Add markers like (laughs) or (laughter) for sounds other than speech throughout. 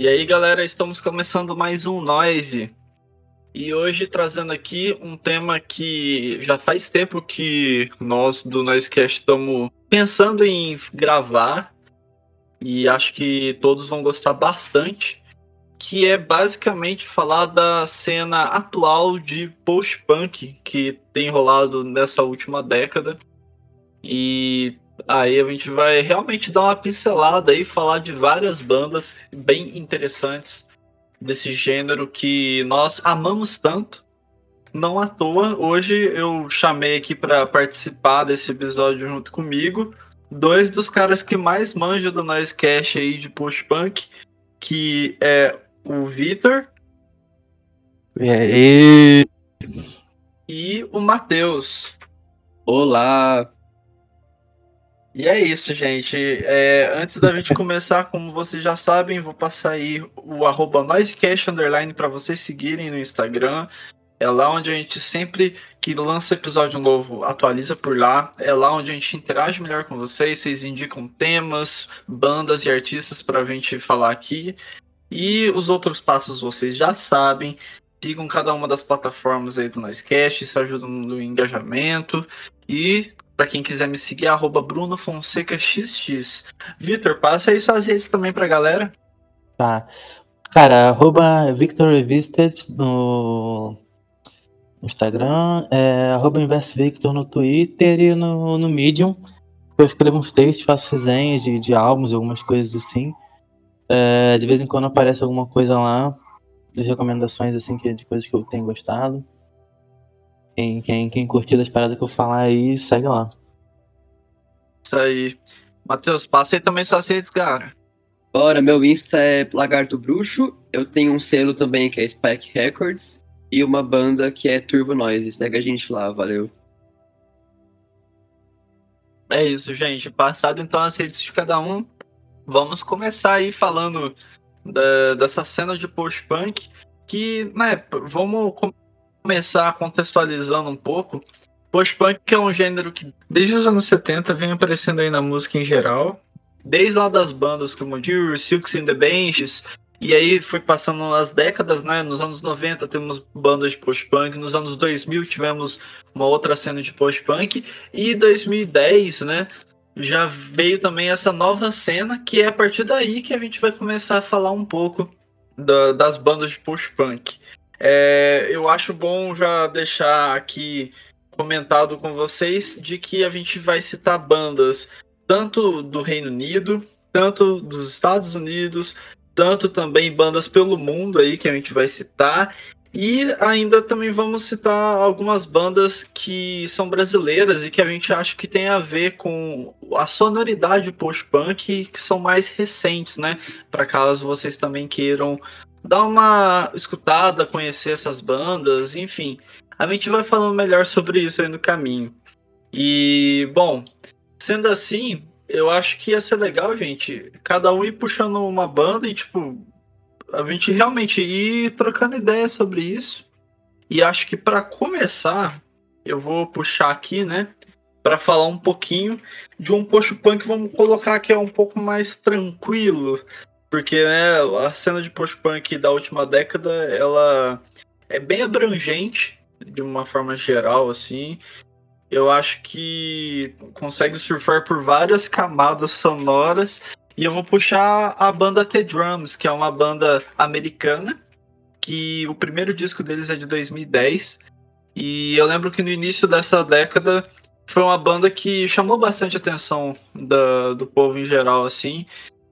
E aí, galera, estamos começando mais um Noise. E hoje trazendo aqui um tema que já faz tempo que nós do Noisecast estamos pensando em gravar e acho que todos vão gostar bastante, que é basicamente falar da cena atual de post-punk que tem rolado nessa última década. E aí a gente vai realmente dar uma pincelada e falar de várias bandas bem interessantes desse gênero que nós amamos tanto. Não à toa, hoje eu chamei aqui para participar desse episódio junto comigo dois dos caras que mais manjam do Noise Cash aí de post-punk, que é o Vitor. E aí? E o Matheus. Olá! E é isso, gente. É, antes da gente começar, como vocês já sabem, vou passar aí o Noisecast Underline para vocês seguirem no Instagram. É lá onde a gente sempre que lança episódio novo atualiza por lá. É lá onde a gente interage melhor com vocês. Vocês indicam temas, bandas e artistas para a gente falar aqui. E os outros passos vocês já sabem. Sigam cada uma das plataformas aí do Noisecast, isso ajuda no engajamento. E para quem quiser me seguir, é arroba Bruno Fonseca XX. Vitor, passa aí suas redes também pra galera. Tá. Cara, arroba Victor Revisited no Instagram, é, arroba Inverso Victor no Twitter e no, no Medium. Eu escrevo uns textos, faço resenhas de, de álbuns, algumas coisas assim. É, de vez em quando aparece alguma coisa lá, de recomendações assim, de coisas que eu tenho gostado. Quem, quem, quem curtir das paradas que eu falar aí, segue lá. Isso aí. Matheus, passa aí também suas redes, cara. Bora, meu Insta é Lagarto Bruxo. Eu tenho um selo também que é Spike Records. E uma banda que é Turbo Noise. Segue a gente lá, valeu. É isso, gente. Passado então as redes de cada um, vamos começar aí falando da, dessa cena de post-punk. Que, né, vamos começar contextualizando um pouco, post-punk é um gênero que desde os anos 70 vem aparecendo aí na música em geral, desde lá das bandas como Dear, Silks and the Benches, e aí foi passando as décadas, né? Nos anos 90 temos bandas de post-punk, nos anos 2000 tivemos uma outra cena de post-punk, e 2010, né? Já veio também essa nova cena, que é a partir daí que a gente vai começar a falar um pouco da, das bandas de post-punk. É, eu acho bom já deixar aqui comentado com vocês de que a gente vai citar bandas tanto do Reino Unido, tanto dos Estados Unidos, tanto também bandas pelo mundo aí que a gente vai citar. E ainda também vamos citar algumas bandas que são brasileiras e que a gente acha que tem a ver com a sonoridade post-punk que são mais recentes, né? Para caso vocês também queiram dar uma escutada, conhecer essas bandas, enfim. A gente vai falando melhor sobre isso aí no caminho. E, bom, sendo assim, eu acho que ia ser legal, gente, cada um ir puxando uma banda e, tipo, a gente realmente ir trocando ideia sobre isso. E acho que para começar, eu vou puxar aqui, né, para falar um pouquinho de um post-punk, vamos colocar que é um pouco mais tranquilo, porque né, a cena de post-punk da última década, ela é bem abrangente, de uma forma geral, assim. Eu acho que consegue surfar por várias camadas sonoras. E eu vou puxar a banda The Drums, que é uma banda americana, que o primeiro disco deles é de 2010. E eu lembro que no início dessa década foi uma banda que chamou bastante atenção da, do povo em geral, assim.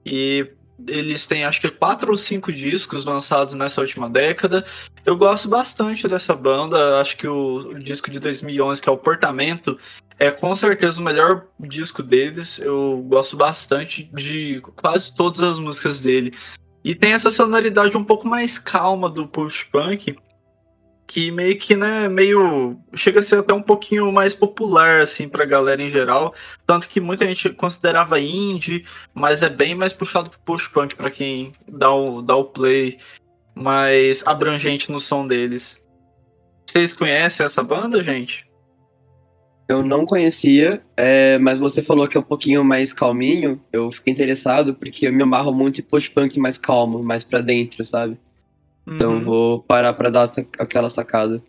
E eles têm acho que quatro ou cinco discos lançados nessa última década. Eu gosto bastante dessa banda. Acho que o, o, disco de 2011, que é o Portamento, é com certeza o melhor disco deles. Eu gosto bastante de quase todas as músicas dele. E tem essa sonoridade um pouco mais calma do post-punk, que meio que, né, meio. chega a ser até um pouquinho mais popular, assim, pra galera em geral. Tanto que muita gente considerava indie, mas é bem mais puxado pro post-punk pra quem dá o, dá o play mais abrangente no som deles. Vocês conhecem essa banda, gente? Eu não conhecia, é, mas você falou que é um pouquinho mais calminho. Eu fiquei interessado porque eu me amarro muito em post-punk mais calmo, mais pra dentro, sabe? Então Uhum. vou parar pra dar essa- aquela sacada.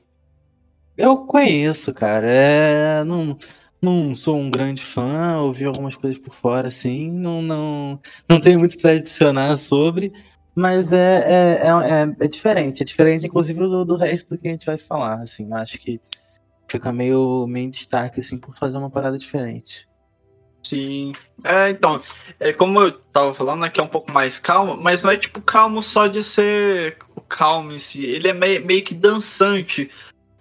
Eu conheço, cara. É, não, não sou um grande fã, ouvi algumas coisas por fora, assim. Não, não, não tenho muito pra adicionar sobre, mas é, é, é, é, é diferente. É diferente, inclusive, do, do resto do que a gente vai falar. Assim, eu acho que fica meio, meio em destaque, assim, por fazer uma parada diferente. Sim. É, então, é como eu tava falando, né, que é um pouco mais calmo, mas não é tipo calmo só de ser si. Ele é meio, meio que dançante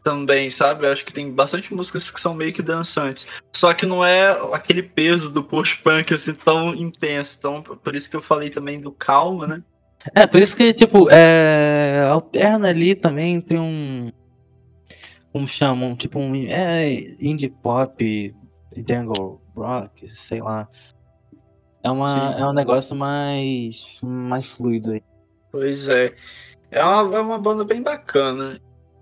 também, sabe? Eu acho que tem bastante músicas que são meio que dançantes. Só que não é aquele peso do post-punk assim tão intenso. Então, por isso que eu falei também do calmo, né? É, por isso que, tipo, é, alterna ali também, tem um. Como chamam? Tipo, um. É, indie pop, jungle rock, sei lá. É, uma, Sim. é um negócio mais. mais fluido aí. Pois é. É uma, é uma banda bem bacana.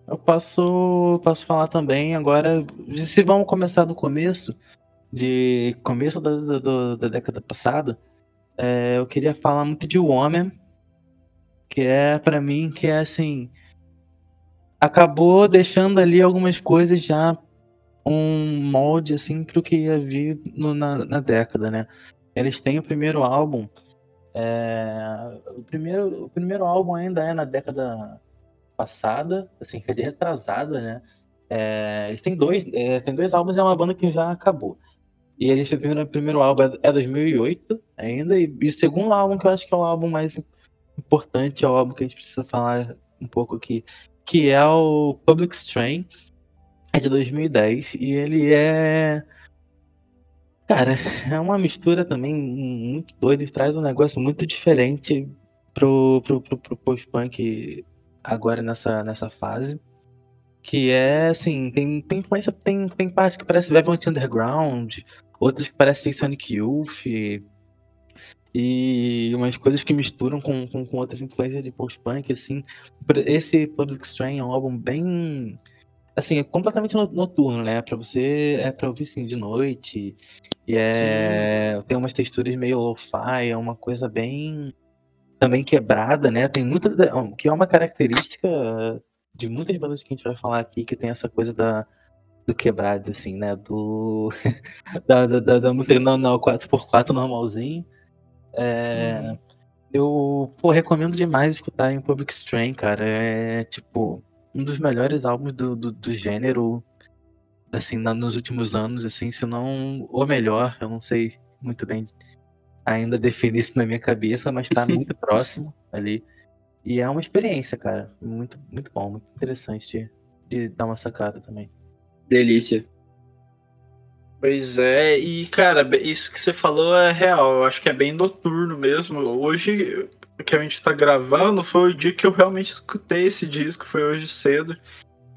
Eu posso, posso falar também agora. Se vamos começar do começo, de começo da, da, da- da década passada, é, eu queria falar muito de Woman, que é pra mim que é assim. Acabou deixando ali algumas coisas já um molde assim pro que ia vir no- na, na década, né? Eles têm o primeiro álbum. É, o, primeiro, o primeiro álbum ainda é na década passada, assim, quer dizer, retrasada, né? É, eles têm dois, é, tem dois álbuns, é uma banda que já acabou. E eles o primeiro, primeiro álbum é, é 2008 ainda, e, e o segundo álbum que eu acho que é o álbum mais importante, é o álbum que a gente precisa falar um pouco aqui, que é o Public Strain, é de 2010, e ele é. Cara, (laughs) é uma mistura também muito doida, ele traz um negócio muito diferente pro, pro, pro, pro post-punk agora nessa, nessa fase. Que é assim, tem, tem tem, tem partes que parece Velvet Underground, outras que parecem Sonic Youth, e umas coisas que misturam com, com, com outras influências de post-punk, assim. Esse Public Strain é um álbum bem. Assim, é completamente no- noturno, né? Pra você. É pra ouvir assim de noite. E é. Tem umas texturas meio lo-fi, é uma coisa bem. Também quebrada, né? Tem muita. Que é uma característica de muitas bandas que a gente vai falar aqui, que tem essa coisa da. Do quebrado, assim, né? Do. (laughs) da, da, da, da música não, não, 4x4 normalzinho. É, eu pô, recomendo demais escutar em Public Strain, cara. É tipo um dos melhores álbuns do, do, do gênero, assim, na- nos últimos anos, assim, se não o melhor, eu não sei muito bem ainda definir isso na minha cabeça, mas tá muito (laughs) próximo ali. E é uma experiência, cara. Muito, muito bom, muito interessante de, de dar uma sacada também. Delícia. Pois é, e cara, isso que você falou é real. Eu acho que é bem noturno mesmo. Hoje que a gente tá gravando foi o dia que eu realmente escutei esse disco, foi hoje cedo.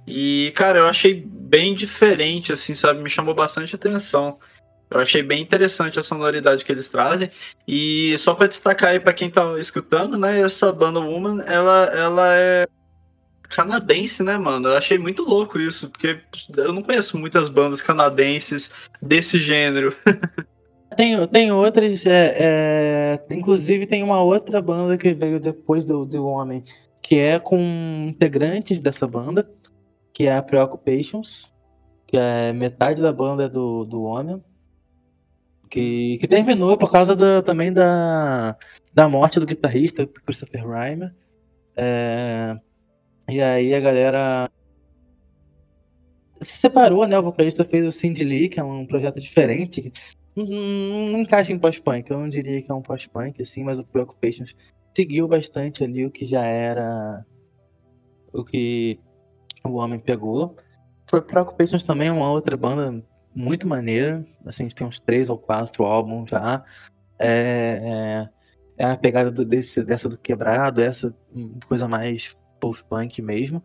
E, cara, eu achei bem diferente, assim, sabe? Me chamou bastante atenção. Eu achei bem interessante a sonoridade que eles trazem. E só pra destacar aí pra quem tá escutando, né? Essa banda Woman, ela, ela é canadense, né, mano? Eu achei muito louco isso, porque eu não conheço muitas bandas canadenses desse gênero. (laughs) Tem, tem outras, é, é, inclusive tem uma outra banda que veio depois do, do Homem, que é com integrantes dessa banda, que é a Preoccupations, que é metade da banda é do, do Homem, que, que terminou por causa da- também da, da morte do guitarrista Christopher Rymer. É, e aí a galera se separou, né? O vocalista fez o Cindy Lee, que é um projeto diferente. Não, não- encaixa em pós-punk, eu não diria que é um pós-punk, assim, mas o Preoccupations seguiu bastante ali o que já era o que o homem pegou. Preoccupations também é uma outra banda muito maneira, assim, a gente tem uns três ou quatro álbuns já. É, é, é a pegada do- desse, dessa do quebrado, essa coisa mais post-punk mesmo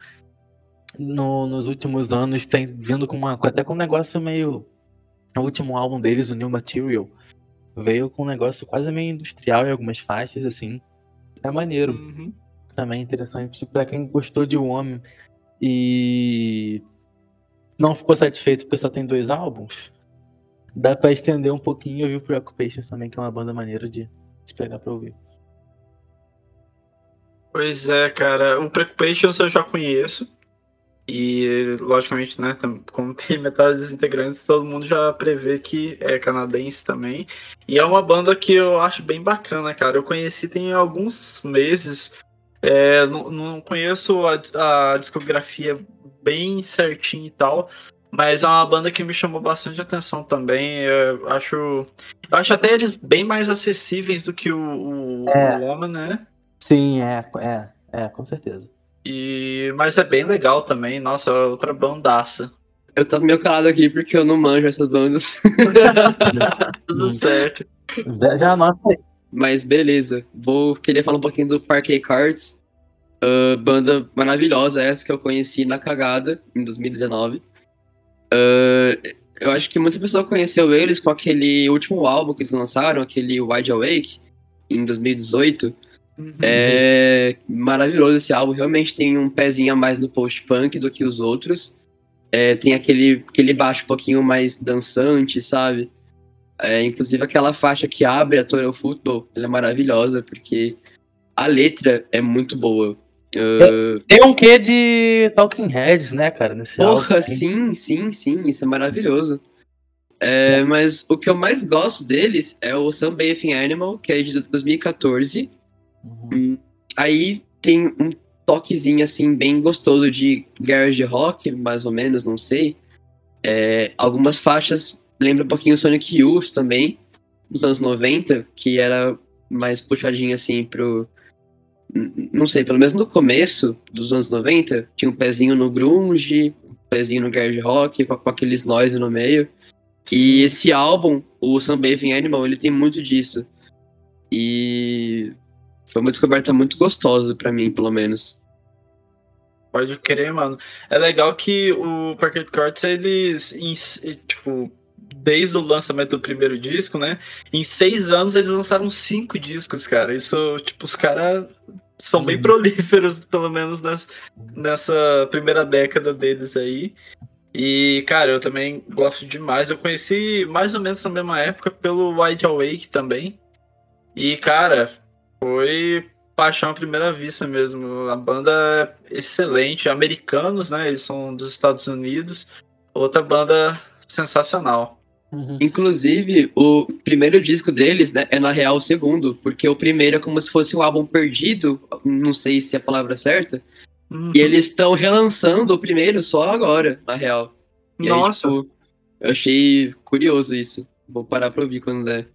no- nos últimos anos tem vindo com uma até com um negócio meio o último álbum deles o New Material veio com um negócio quase meio industrial em algumas faixas assim é maneiro Uhum. também interessante pra quem gostou de O Homem e não ficou satisfeito porque só tem dois álbuns, dá pra estender um pouquinho e ouvir o Preoccupations também, que é uma banda maneira de, de pegar pra ouvir. Pois é, cara. O Preoccupations eu já conheço. E, logicamente, né, como tem metade dos integrantes, todo mundo já prevê que é canadense também. E é uma banda que eu acho bem bacana, cara. Eu conheci tem alguns meses. É, não, não, conheço a, a, discografia bem certinho e tal, mas é uma banda que me chamou bastante atenção também. Eu acho, eu acho até eles bem mais acessíveis do que o, o, é. o né? Sim, é, é, é, com certeza. E, mas é bem legal também, nossa, é outra bandaça. Eu tô meio calado aqui porque eu não manjo essas bandas. (laughs) Tudo certo. Já anota aí. Mas beleza, vou querer falar um pouquinho do Parquet Cards. Uh, banda maravilhosa, essa que eu conheci na cagada em 2019. Uh, eu acho que muita pessoa conheceu eles com aquele último álbum que eles lançaram, aquele Wide Awake, em 2018. Uhum. É maravilhoso esse álbum, realmente tem um pezinho a mais no post-punk do que os outros. É, tem aquele, aquele baixo um pouquinho mais dançante, sabe? É, inclusive aquela faixa que abre a Total Football, ela é maravilhosa, porque a letra é muito boa. Uh... Tem um quê de Talking Heads, né, cara, nesse Porra, álbum. sim, sim, sim, isso é maravilhoso. É, é. Mas o que eu mais gosto deles é o Sunbathing Animal, que é de 2014, Uhum. Aí tem um toquezinho assim bem gostoso de garage rock, mais ou menos, não sei. É, algumas faixas lembram um pouquinho o Sonic Youth também, dos anos 90, que era mais puxadinho assim pro. Não sei, pelo menos no começo dos anos 90, tinha um pezinho no grunge, um pezinho no garage rock, com, com aqueles noise no meio. E esse álbum, o Sunbathing Animal, ele tem muito disso. E foi uma descoberta muito gostosa para mim, pelo menos. Pode crer, mano. É legal que o Parquet Courts, eles, tipo, desde o lançamento do primeiro disco, né? Em seis anos eles lançaram cinco discos, cara. Isso, tipo, os caras são uhum. bem prolíferos, (laughs) pelo menos nessa, nessa primeira década deles aí. E, cara, eu também gosto demais. Eu conheci mais ou menos na mesma época pelo Wide Awake também. E, cara, foi paixão à primeira vista mesmo. A banda é excelente, americanos, né? Eles são dos Estados Unidos. Outra banda sensacional. Uhum. Inclusive, o primeiro disco deles né, é na real o segundo, porque o primeiro é como se fosse um álbum perdido, não sei se é a palavra certa. Uhum. E eles estão relançando o primeiro só agora, na real. E Nossa! Aí, tipo, eu achei curioso isso. Vou parar pra ouvir quando der.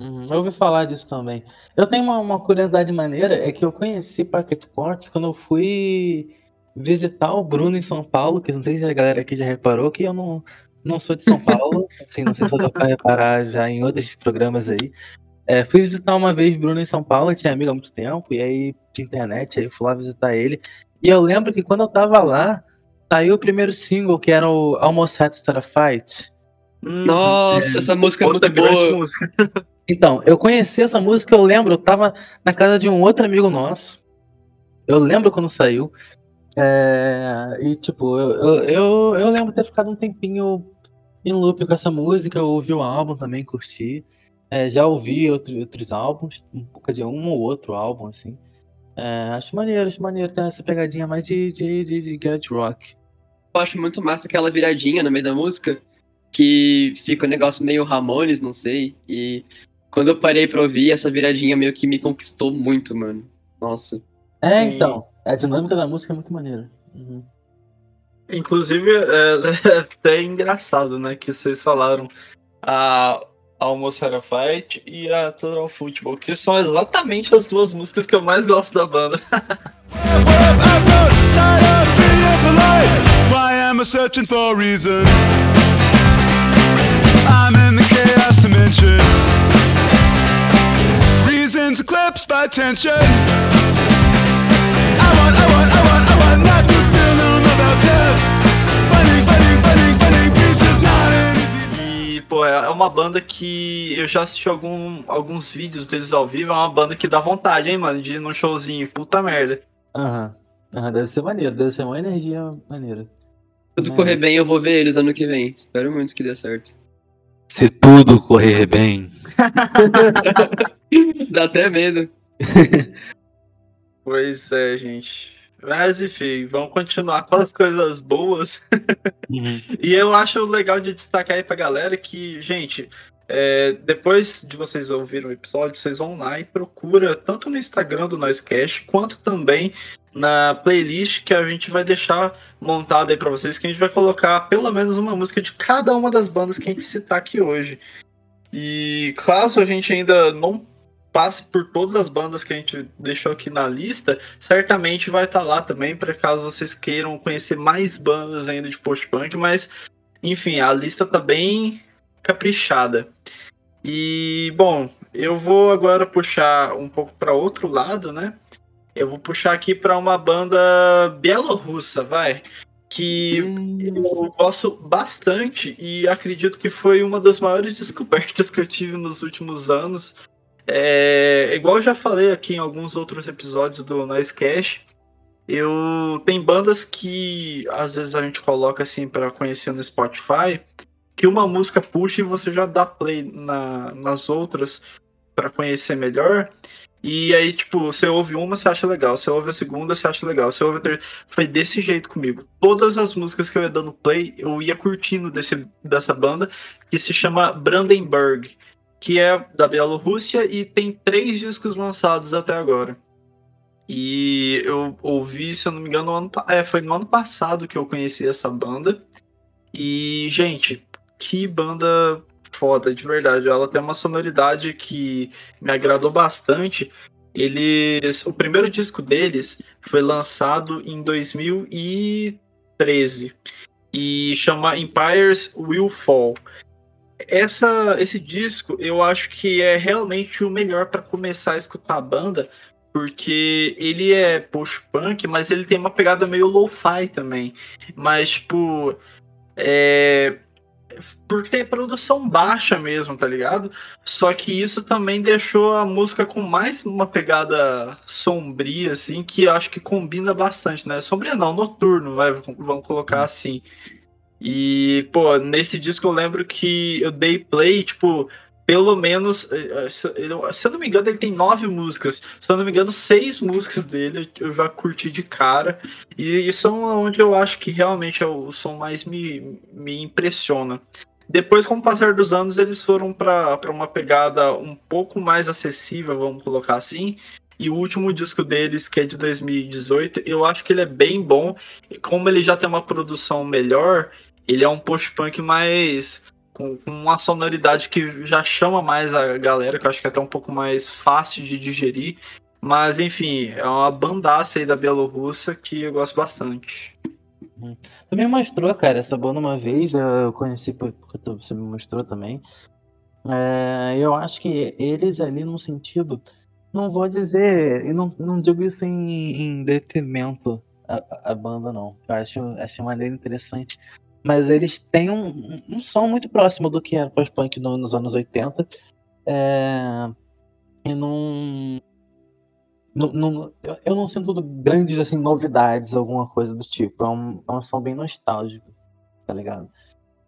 Uhum, eu ouvi falar disso também. Eu tenho uma, uma curiosidade maneira, é que eu conheci Packet Courts quando eu fui visitar o Bruno em São Paulo, que não sei se a galera aqui já reparou que eu não, não sou de São (laughs) Paulo, assim, não sei se eu pra reparar já em outros programas aí. É, fui visitar uma vez Bruno em São Paulo, eu tinha amigo há muito tempo, e aí de internet, aí fui lá visitar ele. E eu lembro que quando eu tava lá, saiu o primeiro single, que era o Almost Had to Fight. Nossa, é, essa música é muito boa. Música. Então, eu conheci essa música, eu lembro, eu tava na casa de um outro amigo nosso. Eu lembro quando saiu. É, e tipo, eu, eu, eu, eu, lembro ter ficado um tempinho em loop com essa música, eu ouvi o álbum também, curti. É, já ouvi outro, outros álbuns, um pouco de um ou outro álbum, assim. É, acho maneiro, acho maneiro ter essa pegadinha mais de, de, de, de garage rock. Eu acho muito massa aquela viradinha no meio da música, que fica um negócio meio Ramones, não sei, e quando eu parei pra ouvir, essa viradinha meio que me conquistou muito, mano. Nossa. É, então. A dinâmica da música é muito maneira. Uhum. Inclusive, é, é, até engraçado, né? Que vocês falaram a Almost Had a Fight e a Total Football, que são exatamente as duas músicas que eu mais gosto da banda. (laughs) Reasons eclipsed by tension. I want, I want, I want, I want not to feel numb about death. Fighting, fighting, fighting, fighting, peace is not easy. E, pô, é uma banda que eu já assisti algum, alguns vídeos deles ao vivo. É uma banda que dá vontade, hein, mano, de ir num showzinho. Puta merda. Aham. Uhum. Uhum, deve ser maneiro, deve ser uma energia maneira. tudo correr bem, eu vou ver eles ano que vem. Espero muito que dê certo. Se tudo correr bem. (laughs) Dá até medo. (laughs) Pois é, gente. Mas enfim, vamos continuar com as coisas boas. Uhum. E eu acho legal de destacar aí pra galera que, gente, é, depois de vocês ouvirem o episódio, vocês vão lá e procura tanto no Instagram do Noisecast, quanto também na playlist que a gente vai deixar montada aí pra vocês, que a gente vai colocar pelo menos uma música de cada uma das bandas que a gente citar aqui hoje. E caso a gente ainda não passe por todas as bandas que a gente deixou aqui na lista, certamente vai estar lá também, para caso vocês queiram conhecer mais bandas ainda de post-punk, mas enfim, a lista tá bem caprichada. E bom, eu vou agora puxar um pouco para outro lado, né? Eu vou puxar aqui para uma banda bielorrussa, vai, que Hum, eu gosto bastante e acredito que foi uma das maiores (laughs) descobertas que eu tive nos últimos anos. É, igual eu já falei aqui em alguns outros episódios do Noise Cash, eu tem bandas que às vezes a gente coloca assim para conhecer no Spotify, que uma música puxa e você já dá play na- nas outras para conhecer melhor. E aí, tipo, você ouve uma, você acha legal. Você ouve a segunda, você acha legal. Você ouve a terceira. Foi desse jeito comigo. Todas as músicas que eu ia dando play, eu ia curtindo desse, dessa banda, que se chama Brandenburg, que é da Bielorrússia e tem três discos lançados até agora. E eu ouvi, se eu não me engano, no ano, é, foi no ano passado que eu conheci essa banda. E, gente, que banda foda, de verdade. Ela tem uma sonoridade que me agradou bastante. Eles, o primeiro disco deles foi lançado em 2013 e chama Empires Will Fall. Essa, esse disco eu acho que é realmente o melhor para começar a escutar a banda, porque ele é post-punk, mas ele tem uma pegada meio lo-fi também. Mas, tipo, é, por ter produção baixa mesmo, tá ligado? Só que isso também deixou a música com mais uma pegada sombria, assim, que eu acho que combina bastante, né? Sombria não, noturno, vai, vamos colocar assim. E, pô, nesse disco eu lembro que eu dei play, tipo, pelo menos, eh, eh, se eu não me engano, ele tem nove músicas. Se eu não me engano, seis músicas dele eu já curti de cara. E, são onde eu acho que realmente é o som mais me, me impressiona. Depois, com o passar dos anos, eles foram para uma pegada um pouco mais acessível, vamos colocar assim. E o último disco deles, que é de 2018, eu acho que ele é bem bom. Como ele já tem uma produção melhor, ele é um post-punk mais. Com uma sonoridade que já chama mais a galera, que eu acho que é até um pouco mais fácil de digerir. Mas, enfim, é uma bandaça aí da Bielorrússia que eu gosto bastante. Tu me mostrou, cara, essa banda uma vez, eu conheci por- porque tu, você me mostrou também. É, eu acho que eles ali num sentido, não vou dizer, e não, não digo isso em, em detrimento a, banda, não. Eu acho, acho maneira interessante. Mas eles têm um, um- som muito próximo do que era pós-punk no- nos anos 80. É, e não. não- não- eu- não sinto grandes assim, novidades, alguma coisa do tipo. É um, é um som bem nostálgico, tá ligado?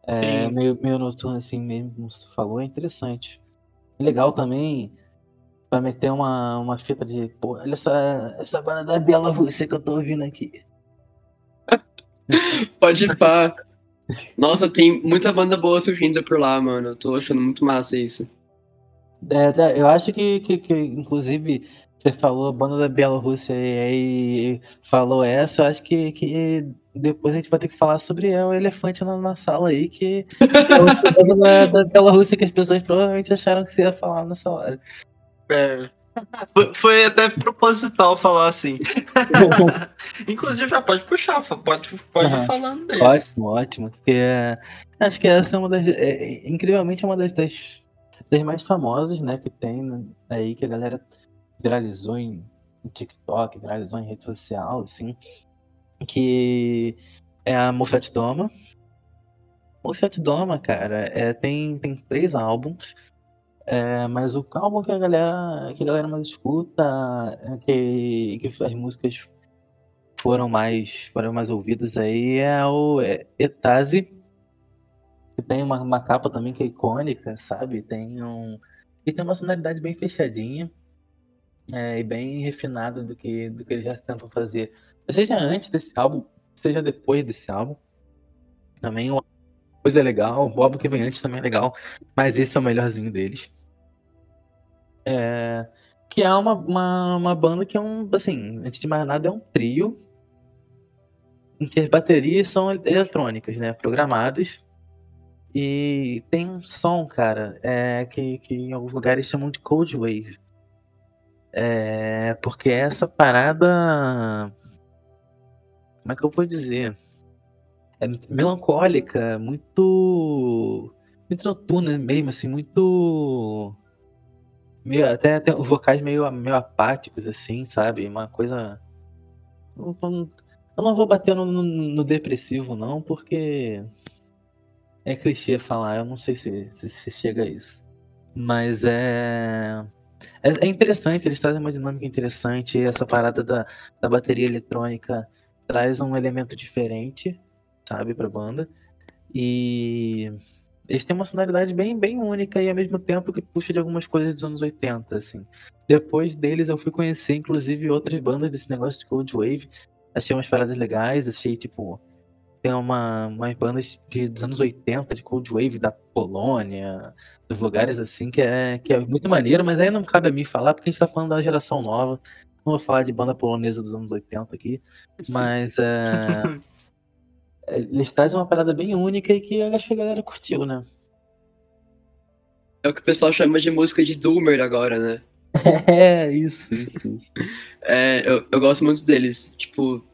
É, meio, meio noturno assim mesmo, como você falou, é interessante. Legal também pra meter uma, uma fita de, pô, olha essa, essa banda da Bielorrússia que eu tô ouvindo aqui. (laughs) Pode ir pá. Nossa, tem muita banda boa surgindo por lá, mano. Eu tô achando muito massa isso. É, tá, eu acho que, que, que, inclusive, você falou banda da Bielorrússia e aí falou essa, eu acho que, que depois a gente vai ter que falar sobre o elefante na, na sala aí, que é banda (laughs) da, da Bielorrússia que as pessoas provavelmente acharam que você ia falar nessa hora. É. Foi, até proposital falar assim. (laughs) Inclusive, já pode puxar, pode, pode ir falando deles. Ótimo, ótimo. Porque é, acho que essa é uma das. é, incrivelmente é uma das, das, das mais famosas, né? Que tem aí, que a galera viralizou em, em TikTok, viralizou em rede social, assim. Que é a Moffat Doma. Moffat Doma, cara, é, tem, tem três álbuns. É, mas o álbum que a galera, que a galera mais escuta, é que, que as músicas foram mais foram mais ouvidos aí é o é, Etazi, que tem uma, uma capa também que é icônica, sabe? Tem um e tem uma sonoridade bem fechadinha é, e bem refinada do que do que eles já tentam fazer, seja antes desse álbum, seja depois desse álbum. Também uma coisa legal, o álbum que vem antes também é legal, mas esse é o melhorzinho deles. É, que é uma, uma, uma banda que é um, assim, antes de mais nada, é um trio em que as baterias são eletrônicas, né? Programadas. E tem um som, cara, é, que, que em alguns lugares chamam de Cold Wave. É, porque essa parada. Como é que eu vou dizer? É melancólica, muito. Muito noturna mesmo, assim, muito meio, até, até vocais meio, meio apáticos, assim, sabe? Uma coisa. Eu não vou bater no, no, no depressivo, não, porque é clichê falar, eu não sei se, se, se chega a isso. Mas é, é. É interessante, eles trazem uma dinâmica interessante. Essa parada da, da bateria eletrônica traz um elemento diferente, sabe, pra banda. E eles têm uma sonoridade bem, bem única e ao mesmo tempo que puxa de algumas coisas dos anos 80, assim. Depois deles eu fui conhecer, inclusive, outras bandas desse negócio de Cold Wave. Achei umas paradas legais, achei, tipo... Tem uma, umas bandas de, dos anos 80, de Cold Wave, da Polônia, dos lugares assim, que é, que é muito maneiro, mas aí não cabe a mim falar, porque a gente tá falando da geração nova. Não vou falar de banda polonesa dos anos 80 aqui, (laughs) mas é... (laughs) Eles trazem uma parada bem única e que eu acho que a galera curtiu, né? É o que o pessoal chama de música de Doomer agora, né? (laughs) É, isso, isso, isso. É, eu, eu gosto muito deles. Tipo,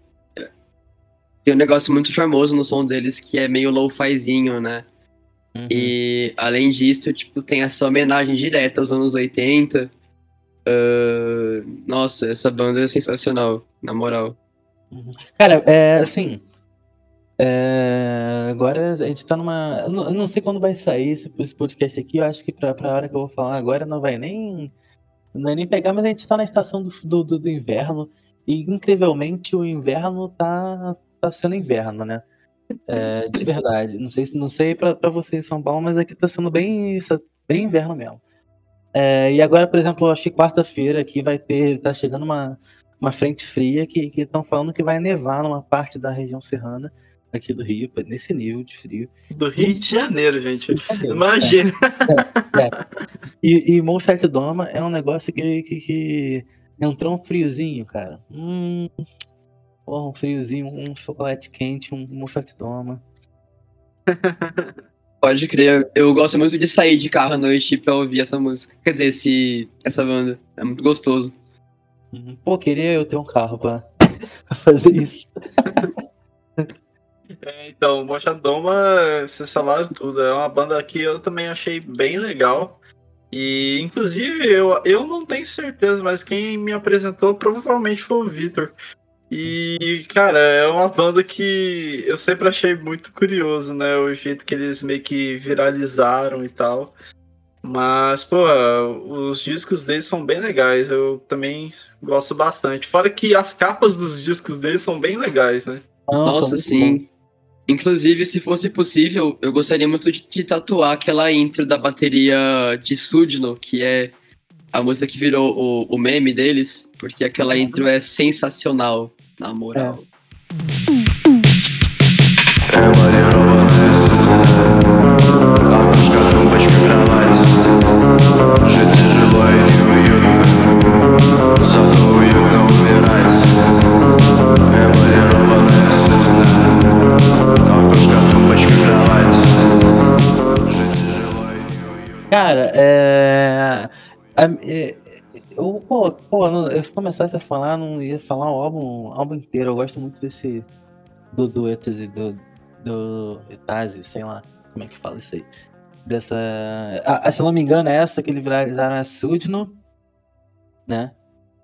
tem um negócio muito charmoso no som deles que é meio low-fizinho, né? Uhum. E além disso, tipo, tem essa homenagem direta aos anos 80. Uh, nossa, essa banda é sensacional, na moral. Uhum. Cara, é assim, é, agora a gente tá numa. Eu não, sei quando vai sair esse, esse, podcast aqui. Eu acho que pra, pra hora que eu vou falar agora não vai nem. Não nem pegar, mas a gente tá na estação do, do, do inverno. E incrivelmente o inverno tá, tá sendo inverno, né? É, de verdade. Não sei, não sei pra, pra vocês em São Paulo, mas aqui tá sendo bem, bem inverno mesmo. É, e agora, por exemplo, eu acho que quarta-feira aqui vai ter. Tá chegando uma, uma frente fria que estão falando que vai nevar numa parte da região serrana aqui do Rio, nesse nível de frio. Do Rio de Janeiro, gente. Imagina. É, é. E, e Monserrat Doma é um negócio que, que, que, entrou um friozinho, cara. Hum, um friozinho, um chocolate quente, um Monserrat Doma. (laughs) Pode crer, eu gosto muito de sair de carro à noite pra ouvir essa música. Quer dizer, esse, essa banda. É muito gostoso. Uhum. Pô, queria eu ter um carro pra, (laughs) pra fazer isso. (laughs) É, então, Mochadoma, vocês falaram tudo. É uma banda que eu também achei bem legal. E, inclusive, eu, eu não tenho certeza, mas quem me apresentou provavelmente foi o Victor. E, cara, é uma banda que eu sempre achei muito curioso, né? O jeito que eles meio que viralizaram e tal. Mas, pô, os discos deles são bem legais. Eu também gosto bastante. Fora que as capas dos discos deles são bem legais, né? Nossa, sim. Inclusive, se fosse possível, eu gostaria muito de, de tatuar aquela intro da bateria de Sudno, que é a música que virou o, o meme deles, porque aquela intro é sensacional, na moral. Cara, é. é eu, pô, pô, eu começasse a falar, não ia falar o álbum, álbum inteiro. Eu gosto muito desse. Do duetas e do. Do Etase, sei lá como é que fala isso aí. Dessa. Ah, se eu não me engano, é essa que eles viralizaram é Sudno, né?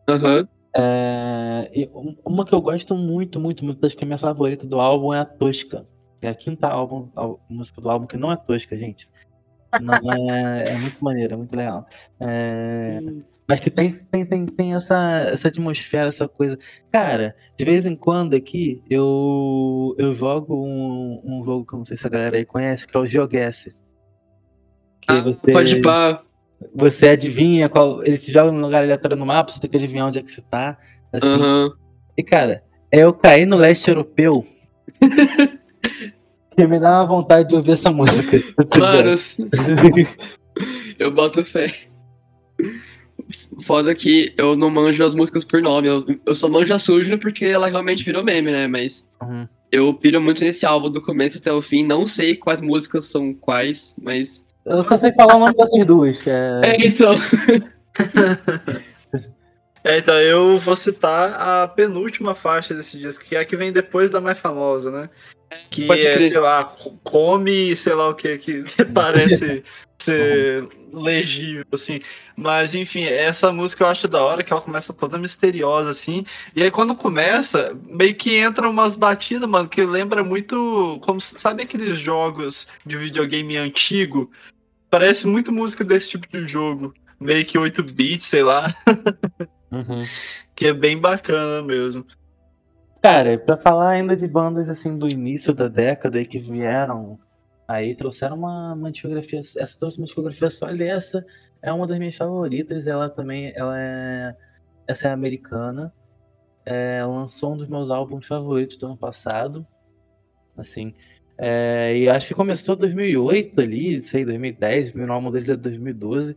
Aham. Uhum. É, uma que eu gosto muito, muito, muito, acho que a minha favorita do álbum é a Tosca. É a quinta álbum, a música do álbum que não é tosca, gente. Não, é, é muito maneiro, é muito legal. É, Mas que tem, tem, tem, tem essa, essa atmosfera, essa coisa. Cara, de vez em quando aqui eu, eu jogo um, um jogo que eu não sei se a galera aí conhece, que é o GeoGuessr. Que Ah, você, Pode pá. você adivinha qual. Ele te joga num lugar aleatório no mapa, você tem que adivinhar onde é que você tá. Assim. Aham. E, cara, é eu cair no leste europeu (laughs) que (laughs) me dá uma vontade de ouvir essa música. tá Mano, ligado? eu boto fé. Foda que eu não manjo as músicas por nome. Eu, eu só manjo a Suja porque ela realmente virou meme, né? Mas Uhum. eu piro muito nesse álbum do começo até o fim. Não sei quais músicas são quais, mas. Eu só sei falar o nome dessas duas. que É... É, então. (laughs) É, então eu vou citar a penúltima faixa desse disco, que é a que vem depois da mais famosa, né? Que é, sei lá, come, sei lá o que, que (laughs) parece ser legível, assim. Mas, enfim, essa música eu acho da hora, que ela começa toda misteriosa, assim. E aí, quando começa, meio que entra umas batidas, mano, que lembra muito. Como, sabe aqueles jogos de videogame antigo? Parece muito música desse tipo de jogo. Meio que 8 bits, sei lá. Uhum. (laughs) Que é bem bacana mesmo. Cara, pra falar ainda de bandas assim do início da década e que vieram aí, trouxeram uma, uma discografia. Essa trouxe uma discografia sólida e essa é uma das minhas favoritas. Ela também ela é. Essa é americana. É, lançou um dos meus álbuns favoritos do ano passado. Assim. é, e acho que começou em 2008 ali, sei, 2010. O álbum deles é de 2012.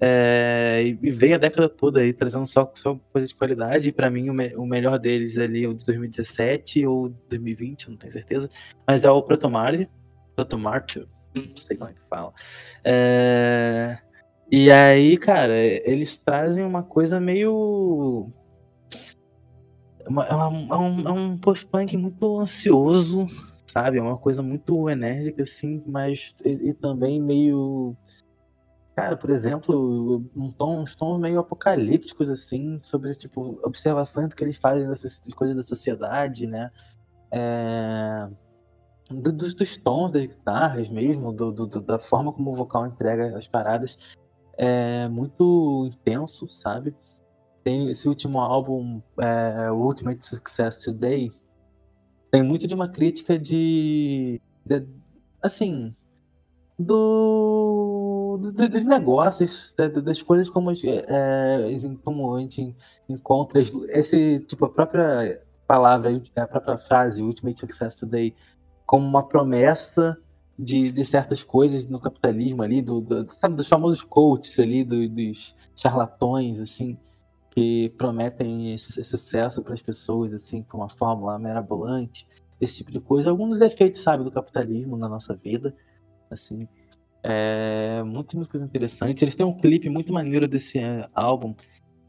É, e veio a década toda aí, trazendo só, só coisa de qualidade. E pra mim, o, me- o melhor deles ali é o de 2017 ou 2020, não tenho certeza. Mas é o Protomarte. Protomarte, não sei como é que fala. É, e aí, cara, eles trazem uma coisa meio. É, uma- é um, é um post-punk muito ansioso, sabe? É uma coisa muito enérgica, assim, mas e, e também meio. Cara, por exemplo, um tom, uns tons meio apocalípticos, assim, sobre, tipo, observações que eles fazem das coisas da sociedade, né? É, do- dos, dos tons das guitarras mesmo, do, do- da forma como o vocal entrega as paradas. É muito intenso, sabe? Tem esse último álbum, é, Ultimate Success Today, tem muito de uma crítica de, de- assim, do, do- do- dos negócios, da- da- das coisas como, é, assim, como a gente encontra esse tipo a própria palavra, a própria frase Ultimate Success Today como uma promessa de, de certas coisas no capitalismo ali, do, do- sabe, dos famosos coaches ali, do- dos charlatões assim que prometem esse, esse sucesso para as pessoas assim com uma fórmula mirabolante, esse tipo de coisa, alguns efeitos sabe do capitalismo na nossa vida assim. É, muitas músicas interessantes. Eles têm um clipe muito maneiro desse é, álbum,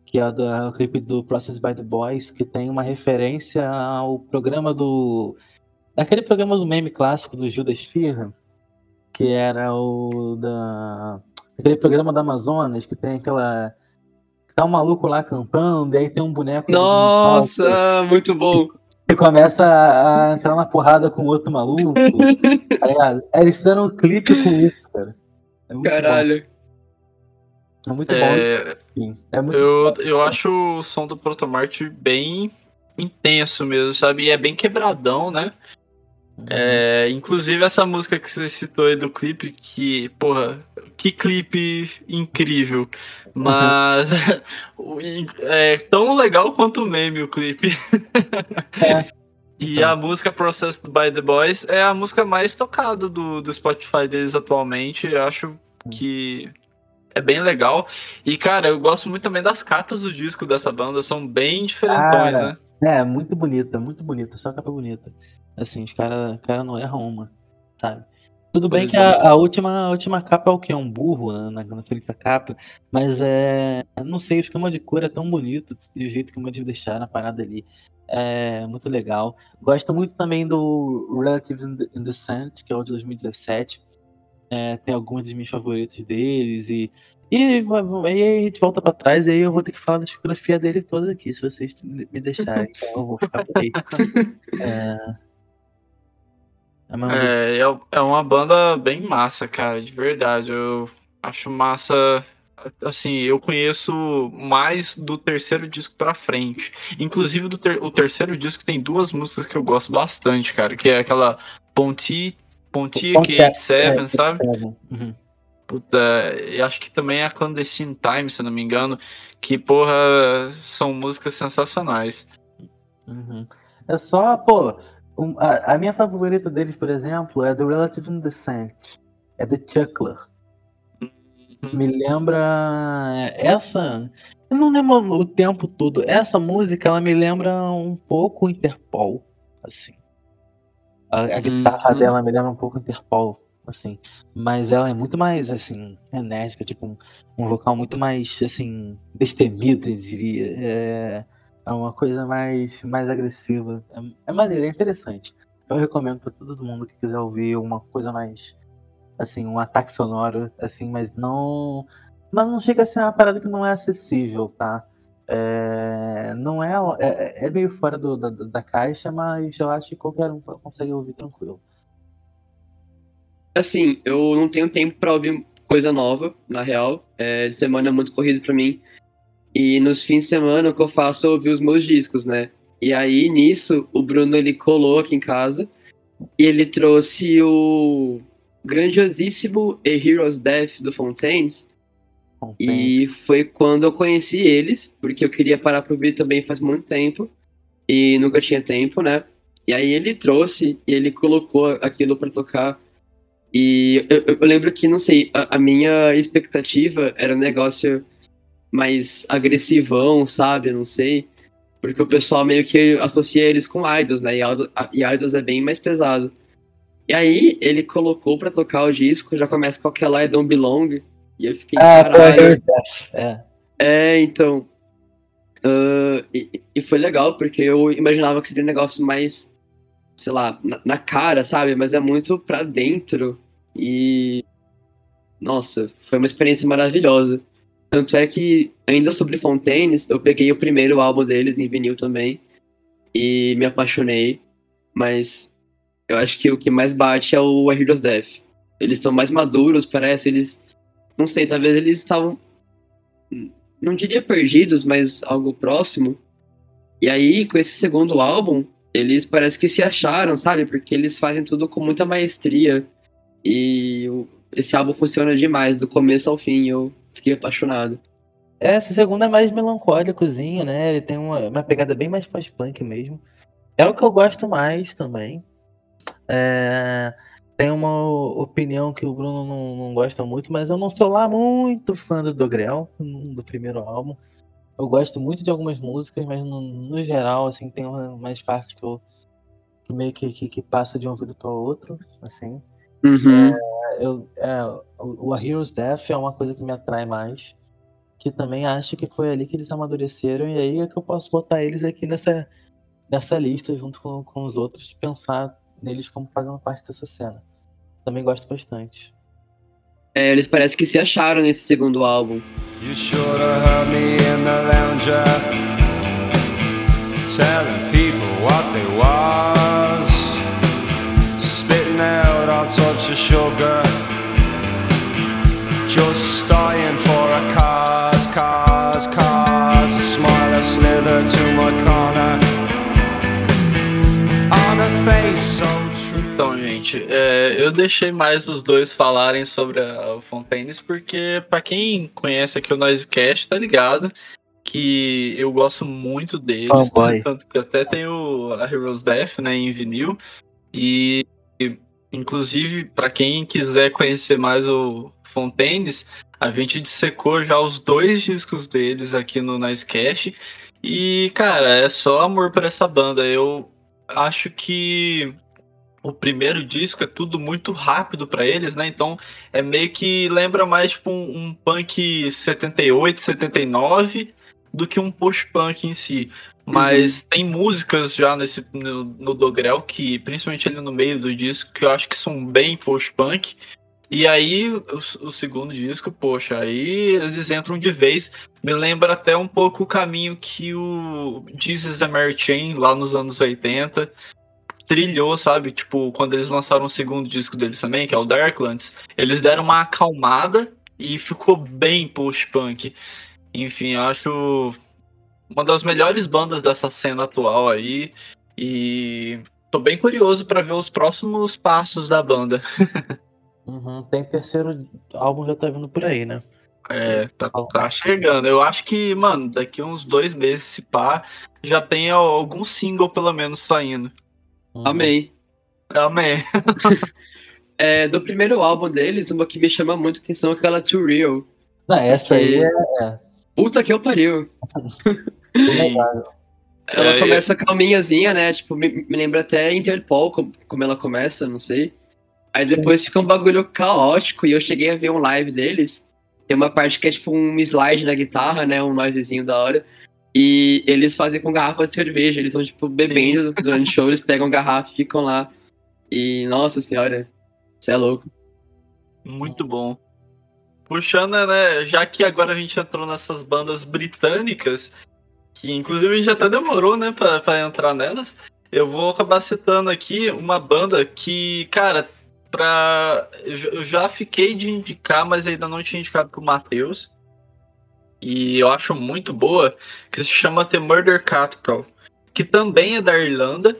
que é o, da- o clipe do Process by the Boys, que tem uma referência ao programa do. Aquele programa do meme clássico do Judas Firra, que era o da. Aquele programa da Amazonas, que tem aquela. que tá um maluco lá cantando, e aí tem um boneco. Nossa, muito bom. (laughs) que começa a, a entrar na porrada com outro maluco. tá ligado? Aí Eles fizeram um clipe com isso, cara. É muito Caralho. bom. É muito bom. É, enfim. É muito eu, eu acho o som do Protomarte bem intenso mesmo, sabe? E é bem quebradão, né? É, inclusive essa música que você citou aí do clipe, que, porra, que clipe incrível. Mas (laughs) o- é tão legal quanto o meme o clipe. É. (laughs) E a música Processed by the Boys é a música mais tocada do, do Spotify deles atualmente. Eu acho que é bem legal. E, cara, eu gosto muito também das capas do disco dessa banda, são bem diferentões, Cara, né? É, muito bonita, muito bonita, só capa bonita. Assim, os caras cara não erram uma, sabe? Tudo bem que a, a última, a última capa é o que? É um burro né, na, na frente da capa, mas é. Não sei, o esquema de cor é tão bonito, e o jeito que eles deixaram a parada ali. É muito legal. Gosto muito também do Relatives in the, in the Scent, que é o de 2017. É, tem algumas das minhas favoritas deles e. E aí a gente volta pra trás e aí eu vou ter que falar da discografia dele toda aqui, se vocês me deixarem. (laughs) Então eu vou ficar por aí. É, (laughs) é É, é, é uma banda bem massa, cara, de verdade. Eu acho massa assim, eu conheço mais do terceiro disco pra frente. Inclusive, do ter o terceiro disco tem duas músicas que eu gosto bastante, cara, que é aquela Ponti, Pontiac 87, é, sabe? Uhum. Puta, e acho que também é a Clandestine Time, se eu não me engano, que, porra, são músicas sensacionais. Uhum. É só, pô, um, a, a, minha favorita deles, por exemplo, é do Relative Indecent. É The Chuckler. Uhum. Me lembra essa. Eu não lembro o tempo todo. Essa música, ela me lembra um pouco Interpol, assim. A, a guitarra uhum. dela me lembra um pouco Interpol, assim. Mas ela é muito mais, assim, enérgica, tipo, um, um vocal muito mais, assim, destemido, eu diria. É, é uma coisa mais, mais agressiva. É, é maneira, é interessante. Eu recomendo para todo mundo que quiser ouvir uma coisa mais, assim, um ataque sonoro, assim, mas não... Mas não chega a ser uma parada que não é acessível, tá? É, não é, é, é meio fora do, da, da caixa, mas eu acho que qualquer um consegue ouvir tranquilo. Assim, eu não tenho tempo para ouvir coisa nova, na real. É, de semana é muito corrido para mim. E nos fins de semana o que eu faço é ouvir os meus discos, né? E aí, nisso, o Bruno ele colou aqui em casa e ele trouxe o grandiosíssimo A Hero's Death do Fontaines. E foi quando eu conheci eles, porque eu queria parar para ouvir também faz muito tempo e nunca tinha tempo, né? E aí ele trouxe e ele colocou aquilo para tocar. E eu, eu, lembro que, não sei, a, a, minha expectativa era um negócio mais agressivão, sabe? Não sei. Porque o pessoal meio que associa eles com idols, né? E idols é bem mais pesado. E aí ele colocou pra tocar o disco, já começa com aquela I Don't Belong. E eu fiquei. Ah, foi é. é, então. Uh, e, e, foi legal, porque eu imaginava que seria um negócio mais, sei lá, na, na cara, sabe? Mas é muito pra dentro. E. Nossa, foi uma experiência maravilhosa. Tanto é que, ainda sobre Fontaines, eu peguei o primeiro álbum deles em vinil também e me apaixonei, mas eu acho que o que mais bate é o A Hero's Death. Eles estão mais maduros, parece, eles. Não sei, talvez eles estavam. Não diria perdidos, mas algo próximo. E aí, com esse segundo álbum, eles parece que se acharam, sabe? Porque eles fazem tudo com muita maestria. E esse álbum funciona demais, do começo ao fim. Eu Fiquei apaixonado. Esse segundo é mais melancólicozinho, né? Ele tem uma, uma pegada bem mais pós-punk mesmo. É o que eu gosto mais também. É, tem uma opinião que o Bruno não, não, gosta muito, mas eu não sou lá muito fã do Dogrel, do primeiro álbum. Eu gosto muito de algumas músicas, mas no, no geral, assim, tem umas partes que eu que meio que, que, que passa de um ouvido para outro, assim. Uhum. É, eu, é, o A Hero's Death é uma coisa que me atrai mais. Que também acho que foi ali que eles amadureceram, e aí é que eu posso botar eles aqui nessa, nessa lista, junto com, com os outros, pensar neles como fazendo parte dessa cena. Também gosto bastante. É, eles parecem que se acharam nesse segundo álbum. You should have heard me in the lounger of sugar just dying for a cause, cause, cause. A smile, a slither to my corner. On a face so true. Então, gente, é, eu deixei mais os dois falarem sobre a Fontaines, porque para quem conhece aqui o Noisecast, tá ligado que eu gosto muito deles, oh, tanto que até tem o a Heroes Death, né, em vinil, e inclusive para quem quiser conhecer mais o Fontaines, a gente dissecou já os dois discos deles aqui no Nice Cash. E, cara, é só amor por essa banda. Eu acho que o primeiro disco é tudo muito rápido para eles, né? Então é meio que lembra mais tipo um, um punk 78, 79 do que um post-punk em si. Mas uhum. tem músicas já nesse no, no Dogrel que, principalmente ali no meio do disco, que eu acho que são bem post-punk. E aí, o, o, segundo disco, poxa, aí eles entram de vez. Me lembra até um pouco o caminho que o Jesus a Mary Chain, lá nos anos 80, trilhou, sabe? Tipo, quando eles lançaram o segundo disco deles também, que é o Darklands, eles deram uma acalmada e ficou bem post-punk. Enfim, eu acho uma das melhores bandas dessa cena atual aí. E tô bem curioso para ver os próximos passos da banda. (laughs) Uhum, tem terceiro álbum já tá vindo por aí, né? É, tá, tá, chegando. Eu acho que, mano, daqui uns dois meses, se pá, já tem algum single pelo menos saindo. Uhum. Amém. Amém. (laughs) é, do primeiro álbum deles, uma que me chama muito atenção é aquela Too Real. Não, essa aí é. Puta que eu pariu. ela é, começa calminhazinha, né? Tipo, me, me, lembra até Interpol, como, como ela começa, não sei. Aí depois Sim. fica um bagulho caótico e eu cheguei a ver um live deles. Tem uma parte que é tipo um slide na guitarra, né? Um noisezinho da hora. E eles fazem com garrafa de cerveja. Eles vão, tipo, bebendo durante o show, eles pegam garrafa e ficam lá. E, nossa senhora, você é louco. Muito bom. Puxando, né? Já que agora a gente entrou nessas bandas britânicas, que inclusive a gente até demorou, né, pra, pra entrar nelas. Eu vou acabar citando aqui uma banda que, cara, pra. Eu já fiquei de indicar, mas ainda não tinha indicado pro Matheus. E eu acho muito boa, que se chama The Murder Capital, que também é da Irlanda.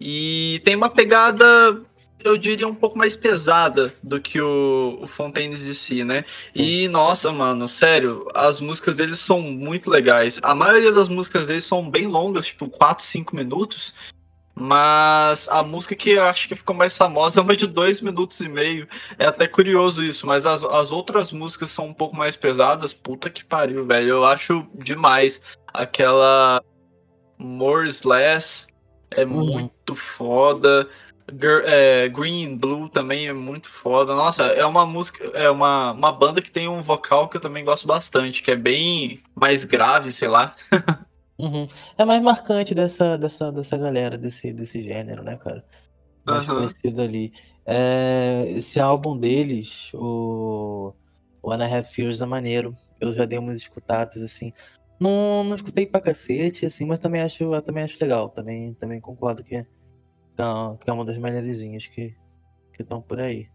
E tem uma pegada eu diria, um pouco mais pesada do que o, o Fontaines de si, né? E, nossa, mano, sério, as músicas deles são muito legais. A maioria das músicas deles são bem longas, tipo 4, 5 minutos. Mas a música que eu acho que ficou mais famosa é uma de dois minutos e meio. É até curioso isso, mas as, as outras músicas são um pouco mais pesadas. Puta que pariu, velho. Eu acho demais. Aquela More is Less é uhum. muito foda é, Green Blue também é muito foda. Nossa, é uma música, é uma, uma banda que tem um vocal que eu também gosto bastante, que é bem mais grave, sei lá. (laughs) Uhum. É mais marcante dessa, dessa, dessa galera, desse, desse gênero, né, cara? Mais uhum. conhecido ali. É, esse álbum deles, o Wanna Have Fears, é maneiro. Eu já dei umas escutadas, assim. Não, não escutei pra cacete, assim, mas também acho, também acho legal. Também, também concordo que que é uma das melhorzinhas que estão por aí.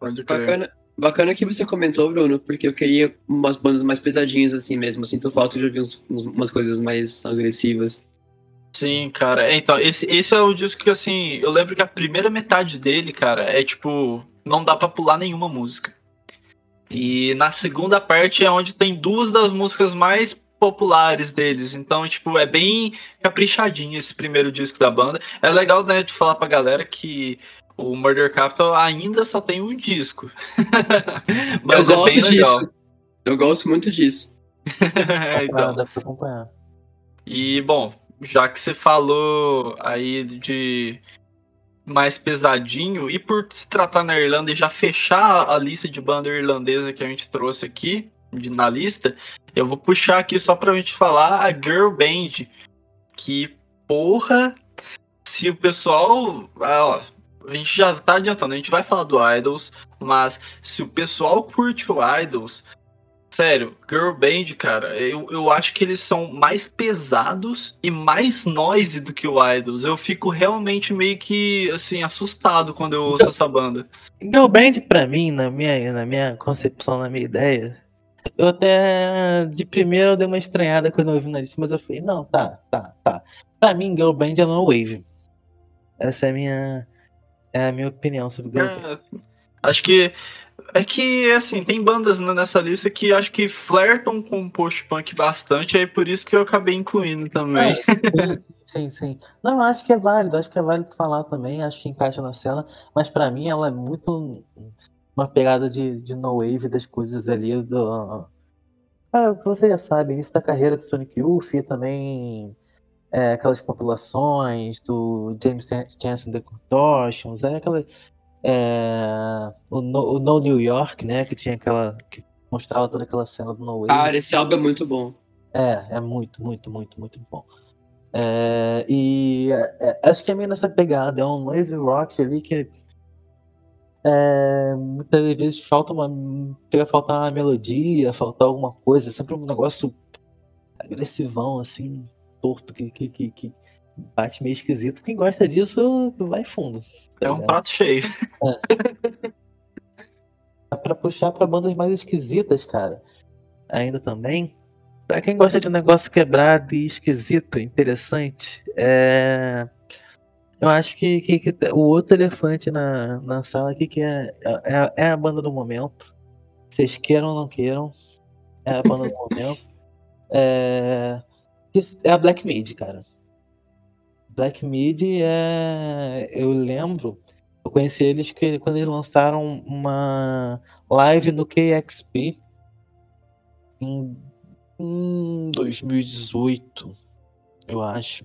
Pode Bacana, bacana que você comentou, Bruno, porque eu queria umas bandas mais pesadinhas assim mesmo. Eu sinto falta de ouvir uns, umas coisas mais agressivas. Sim, cara. É, então, esse, esse é o disco que, assim, eu lembro que a primeira metade dele, cara, é tipo, não dá pra pular nenhuma música. E na segunda parte é onde tem duas das músicas mais populares deles. Então, tipo, é bem caprichadinho esse primeiro disco da banda. É legal, né, de falar pra galera que o Murder Capital ainda só tem um disco. (laughs) Mas Eu é gosto disso. Eu gosto muito disso. é, (laughs) então. Dá pra acompanhar. E, bom, já que você falou aí de mais pesadinho, e por se tratar na Irlanda e já fechar a lista de banda irlandesa que a gente trouxe aqui, de, na lista, eu vou puxar aqui só pra gente falar a Girl Band. Que, porra, se o pessoal. Ah, ó, a gente já tá adiantando, a gente vai falar do Idols, mas se o pessoal curte o Idols, sério, Girl Band, cara, eu, eu acho que eles são mais pesados e mais noise do que o Idols. Eu fico realmente meio que, assim, assustado quando eu ouço essa banda. Girl Band, pra mim, na minha, na minha concepção, na minha ideia, eu até de primeira eu dei uma estranhada quando eu ouvi na lista, mas eu falei, não, tá, tá, tá. Pra mim, Girl Band é no Wave. Essa é a minha, é a minha opinião sobre Girl Band. É, acho que é que, assim, tem bandas nessa lista que acho que flertam com post-punk bastante, aí por isso que eu acabei incluindo também. É, sim, sim, sim. Não, acho que é válido, acho que é válido falar também, acho que encaixa na cena, mas para mim ela é muito uma pegada de, de no wave das coisas ali do. Ah, você já sabe, início da carreira do Sonic Youth e também é, aquelas compilações do James Chance and the Contortions, é aquela. É, o, no, o, no, New York, né? Que tinha aquela. que mostrava toda aquela cena do No Wave. Ah, esse álbum é muito bom. É, é muito, muito, muito, muito bom. É, e é, é acho que é meio nessa pegada, é um noise rock ali que é, muitas vezes falta uma. Chega a faltar uma melodia, faltar alguma coisa, é sempre um negócio agressivão, assim, torto, que, que, que, que bate meio esquisito. Quem gosta disso vai fundo. Tá é um prato cheio. É. pra puxar pra bandas mais esquisitas, cara, ainda também. Pra quem gosta de um negócio quebrado e esquisito, interessante, é. Eu acho que, que, que o outro elefante na, na sala aqui que é, é, é a banda do momento. Vocês queiram ou não queiram, é a banda do momento. (laughs) É, é a Black Mid, cara. Black Mid é. Eu lembro, eu conheci eles que, quando eles lançaram uma live no KXP em, em 2018, eu acho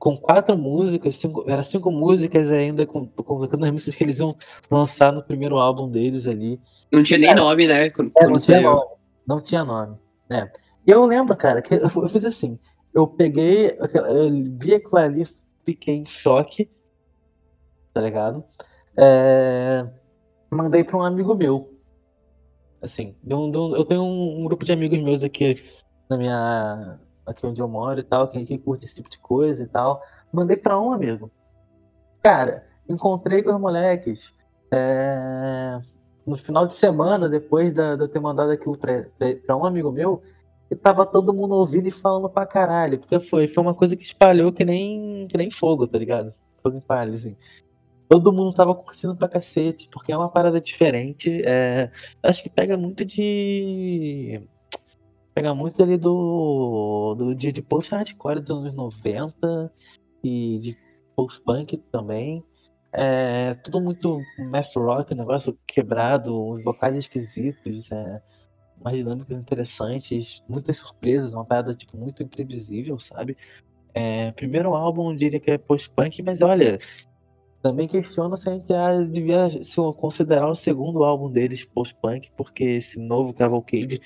com quatro músicas, cinco, era cinco músicas ainda, com, com as músicas que eles iam lançar no primeiro álbum deles ali. Não tinha nem nome, né? Quando, é, não tinha nome. Não tinha nome. É. E eu lembro, cara, que eu, fiz assim. Eu peguei, eu vi aquilo ali, fiquei em choque, tá ligado? É, mandei pra um amigo meu. Assim, eu tenho um grupo de amigos meus aqui na minha aqui onde eu moro e tal, quem, quem curte esse tipo de coisa e tal. Mandei pra um amigo. Cara, encontrei com os moleques é, no final de semana, depois de eu ter mandado aquilo pra, pra, pra, um amigo meu, e tava todo mundo ouvindo e falando pra caralho. Porque foi, foi uma coisa que espalhou que nem, que nem fogo, tá ligado? Fogo em palha, assim. Todo mundo tava curtindo pra cacete, porque é uma parada diferente. É, acho que pega muito de pega muito ali do, do de, de post-hardcore dos anos 90 e de post-punk também. É tudo muito math rock, negócio quebrado, uns vocais esquisitos, é, umas dinâmicas interessantes, muitas surpresas, uma parada tipo, muito imprevisível, sabe? É, primeiro álbum, diria que é post-punk, mas olha, também questiono se a gente devia se considerar o segundo álbum deles post-punk, porque esse novo Cavalcade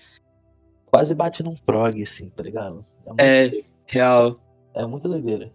quase bate num prog, assim, tá ligado? É, é real. É muito doideira.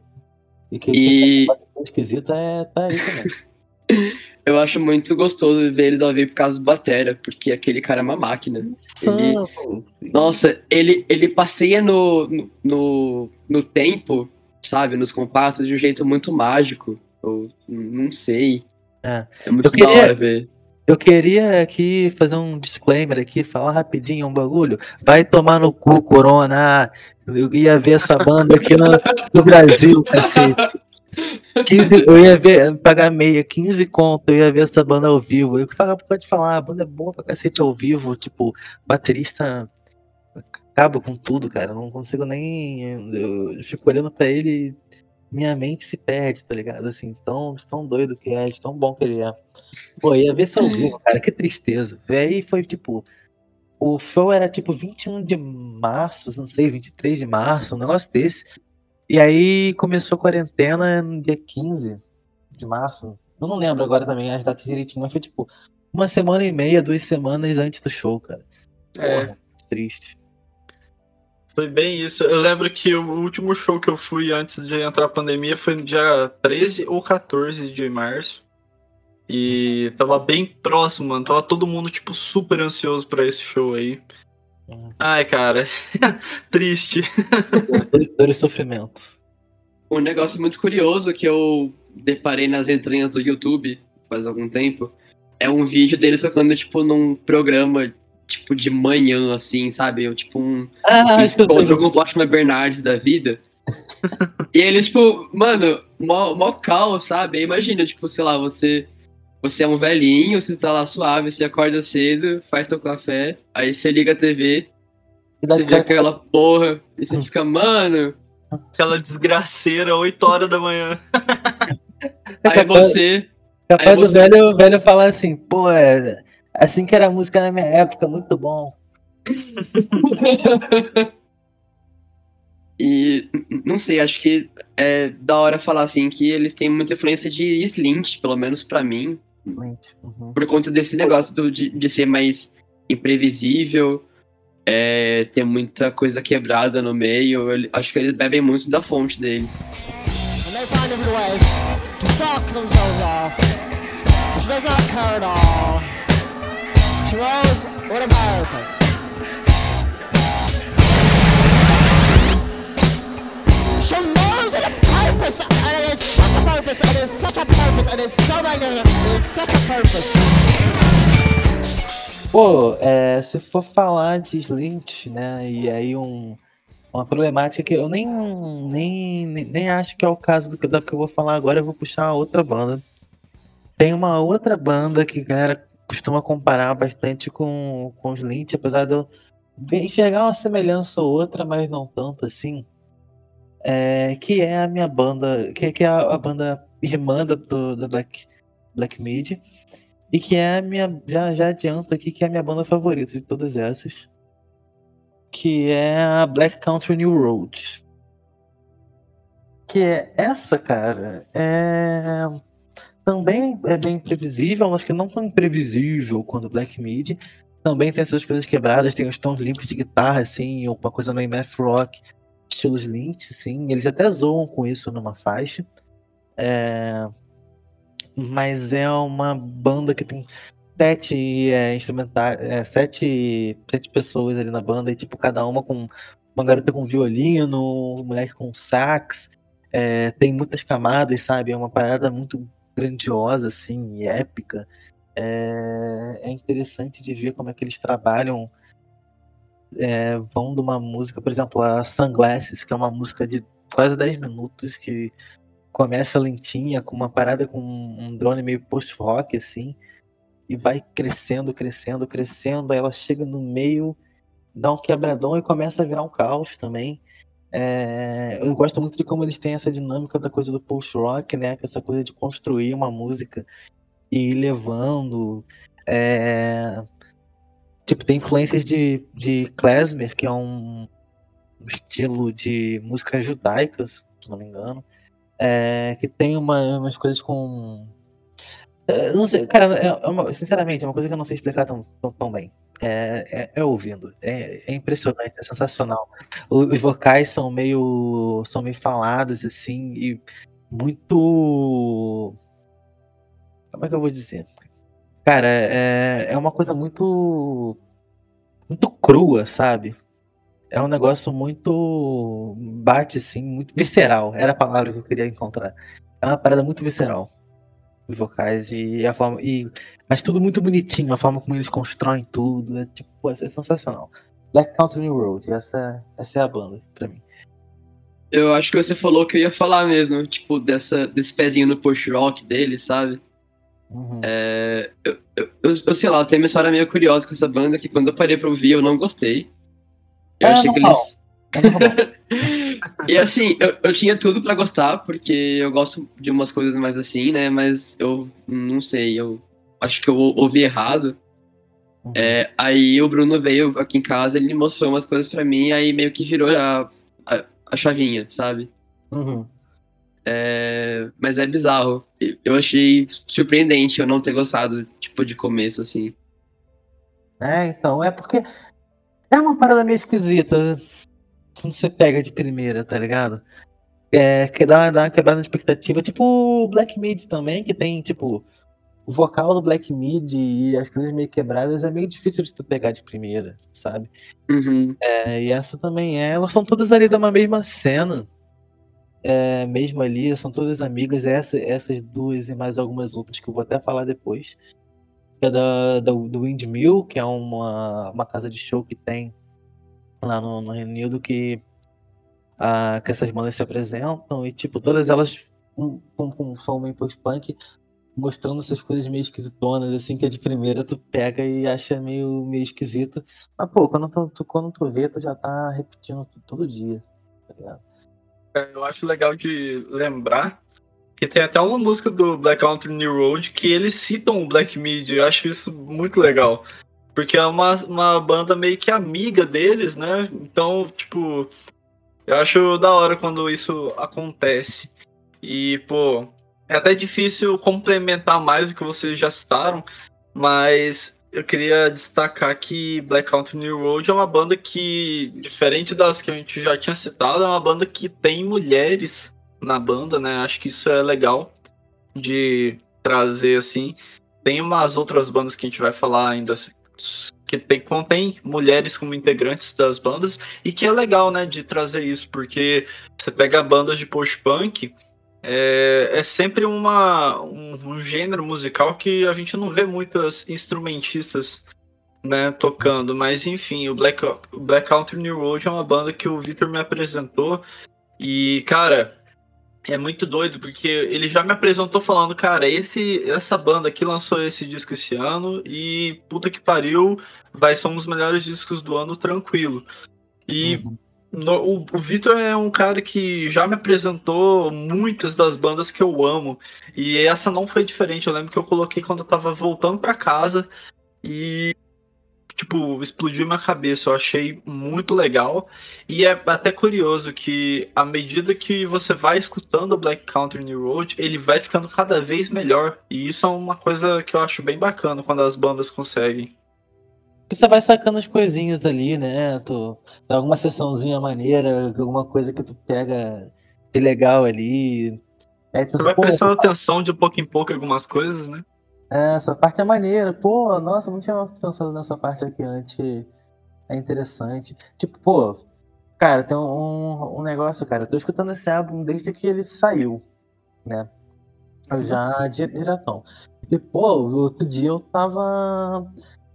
E quem e... Tá esquisita é, tá aí também. (laughs) Eu acho muito gostoso ver eles ao vivo por causa do Batera, porque aquele cara é uma máquina. Ele... Nossa, ele, ele passeia no, no, no tempo, sabe? Nos compassos de um jeito muito mágico. Eu não sei. É, é muito eu queria, da hora ver. Eu queria aqui fazer um disclaimer aqui, falar rapidinho um bagulho. Vai tomar no cu, Corona. Eu ia ver essa banda aqui no, no Brasil, cacete. 15, eu ia ver, pagar meia, 15 conto, eu ia ver essa banda ao vivo. Eu pode falar, a banda é boa pra cacete ao vivo, tipo, baterista acaba com tudo, cara. Eu não consigo nem. Eu fico olhando pra ele minha mente se perde, tá ligado? Assim, tão, tão doido que é, de tão bom que ele é. Pô, ia ver seu vivo, cara, que tristeza. E aí foi tipo. O show era tipo 21 de março, não sei, 23 de março, um negócio desse. E aí começou a quarentena no dia 15 de março. Eu não lembro agora também as datas direitinho, mas foi tipo uma semana e meia, duas semanas antes do show, cara. É. Porra, triste. Foi bem isso. Eu lembro que o último show que eu fui antes de entrar a pandemia foi no dia 13 ou 14 de março. E tava bem próximo, mano. Tava todo mundo, tipo, super ansioso para esse show aí. Nossa. Ai, cara. (laughs) Triste. Dor e sofrimento. Um negócio muito curioso que eu deparei nas entranhas do YouTube faz algum tempo é um vídeo deles tocando, tipo, num programa tipo, de manhã, assim, sabe? Eu, tipo, um ah, encontro com o Fátima Bernardes da vida. (laughs) e eles, tipo, mano, mó, mó cal, sabe? imagina, tipo, sei lá, você. Você é um velhinho, você tá lá suave, você acorda cedo, faz seu café, aí você liga a TV, você vê aquela porra, e você fica, mano. Aquela desgraceira, 8 horas da manhã. aí você. Capaz aí você... do velho, velho falar assim, pô, é, Assim que era a música na minha época, muito bom. (laughs) e não sei, acho que é da hora falar assim que eles têm muita influência de Slint, pelo menos para mim. Slint. Uhum. Por conta desse negócio do, de, de ser mais imprevisível, é, ter muita coisa quebrada no meio. Eu, acho que eles bebem muito da fonte deles. And they find ways to suck themselves off, which does not care at all. She with a purpose. And it is such a purpose, it is such a purpose, it is so magnificent, it is such a purpose. Pô, é, se for falar de Slint, né, e aí um, uma problemática que eu nem, nem, nem, acho que é o caso do que, do que eu vou falar agora, eu vou puxar outra banda. Tem uma outra banda que a galera costuma comparar bastante com, com os Lynch, apesar de eu enxergar uma semelhança ou outra, mas não tanto assim. É, que é a minha banda, que, que é a, a banda irmã do, do Black, Black Mid, e que é a minha. Já, já adianto aqui que é a minha banda favorita de todas essas. Que é a Black Country New Road. Que é essa, cara. É. Também é bem imprevisível, mas que não tão imprevisível quanto Black Mid. Também tem essas coisas quebradas, tem os tons limpos de guitarra, assim, ou uma coisa meio math rock, estilos Lynch, sim. Eles até zoam com isso numa faixa. É mas é uma banda que tem sete é, instrumentais, é, sete, sete pessoas ali na banda, e tipo, cada uma com uma garota com violino, um moleque com sax, é, tem muitas camadas, sabe? É uma parada muito grandiosa, assim, épica. É, é interessante de ver como é que eles trabalham. É, vão de uma música, por exemplo, a Sunglasses, que é uma música de quase 10 minutos, que começa lentinha, com uma parada com um drone meio post-rock, assim, e vai crescendo, crescendo, crescendo, aí ela chega no meio, dá um quebradão e começa a virar um caos também. É, eu gosto muito de como eles têm essa dinâmica da coisa do post-rock, né? Essa coisa de construir uma música e ir levando. É, tipo, tem influências de, de klezmer, que é um estilo de música judaica, se não me engano. É, que tem uma, umas coisas com. Eu não sei, cara, é, é uma, sinceramente, é uma coisa que eu não sei explicar tão, tão, tão bem. É, é, é, ouvindo. É, é, impressionante, é sensacional. Os vocais são meio. são meio falados, assim, e muito. Como é que eu vou dizer? Cara, é, é uma coisa muito. muito crua, sabe? é um negócio muito. bate assim, muito visceral. Era a palavra que eu queria encontrar. É uma parada muito visceral. Vocais e a forma. E, mas tudo muito bonitinho, a forma como eles constroem tudo. É tipo, é sensacional. Black Country Road, essa, essa é a banda pra mim. Eu acho que você falou que eu ia falar mesmo, tipo, dessa, desse pezinho no post-rock dele, sabe? Uhum. É, eu, eu, eu, sei lá, eu tenho uma história meio curiosa com essa banda que quando eu parei pra ouvir eu não gostei. Eu é, achei que eles. (laughs) e assim, eu, eu tinha tudo para gostar, porque eu gosto de umas coisas mais assim, né? Mas eu não sei, eu acho que eu ouvi errado. Uhum. É, aí o Bruno veio aqui em casa, ele mostrou umas coisas para mim, aí meio que virou a, a, a chavinha, sabe? Uhum. É, mas é bizarro. Eu achei surpreendente eu não ter gostado, tipo, de começo, assim. É, então, é porque é uma parada meio esquisita. Quando você pega de primeira, tá ligado? É, que dá, dá uma quebrada de expectativa. Tipo o Black Mid também, que tem, tipo, o vocal do Black Mid e as coisas meio quebradas é meio difícil de tu pegar de primeira, sabe? Uhum. É, e essa também é. Elas são todas ali da mesma cena. É, mesmo ali, são todas amigas. Essa, essas duas e mais algumas outras que eu vou até falar depois é da, da, do Windmill, que é uma, uma casa de show que tem lá no, no Reino Unido que, a, que essas bandas se apresentam e tipo, todas elas com, com, com som meio post-punk mostrando essas coisas meio esquisitonas, assim, que é de primeira tu pega e acha meio, meio esquisito. Mas, pô, quando tu, quando tu vê, tu já tá repetindo todo dia, tá ligado? É, eu acho legal de lembrar que tem até uma música do Black Country New Road que eles citam o Black Mid. Eu acho isso muito legal. Porque é uma, uma banda meio que amiga deles, né? Então, tipo, eu acho da hora quando isso acontece. E, pô, é até difícil complementar mais o que vocês já citaram, mas eu queria destacar que Black Country New Road é uma banda que, diferente das que a gente já tinha citado, é uma banda que tem mulheres na banda, né? Acho que isso é legal de trazer assim. Tem umas outras bandas que a gente vai falar ainda que tem, contém mulheres como integrantes das bandas e que é legal, né, de trazer isso, porque você pega bandas de post-punk, é, é, sempre uma, um, um, gênero musical que a gente não vê muitas instrumentistas né, tocando, mas enfim, o Black, o Black Country New Road é uma banda que o Victor me apresentou e, cara, é muito doido porque ele já me apresentou falando, cara, esse essa banda aqui lançou esse disco esse ano e puta que pariu, vai ser um dos melhores discos do ano tranquilo. E uhum. no, o, o Victor é um cara que já me apresentou muitas das bandas que eu amo e essa não foi diferente. Eu lembro que eu coloquei quando eu tava voltando para casa e tipo, explodiu minha cabeça. Eu achei muito legal. E é até curioso que, à medida que você vai escutando o Black Country New Road, ele vai ficando cada vez melhor. E isso é uma coisa que eu acho bem bacana quando as bandas conseguem. Você vai sacando as coisinhas ali, né? Tu, alguma sessãozinha maneira, alguma coisa que tu pega de legal ali. Aí, tipo, você vai prestando atenção de pouco em pouco em algumas coisas, né? É, essa parte é maneira. Pô, nossa, não tinha pensado nessa parte aqui antes. É interessante. Tipo, pô, cara, tem um, um negócio, cara. Eu tô escutando esse álbum desde que ele saiu, né? Eu já diretão. E, pô, outro dia eu tava.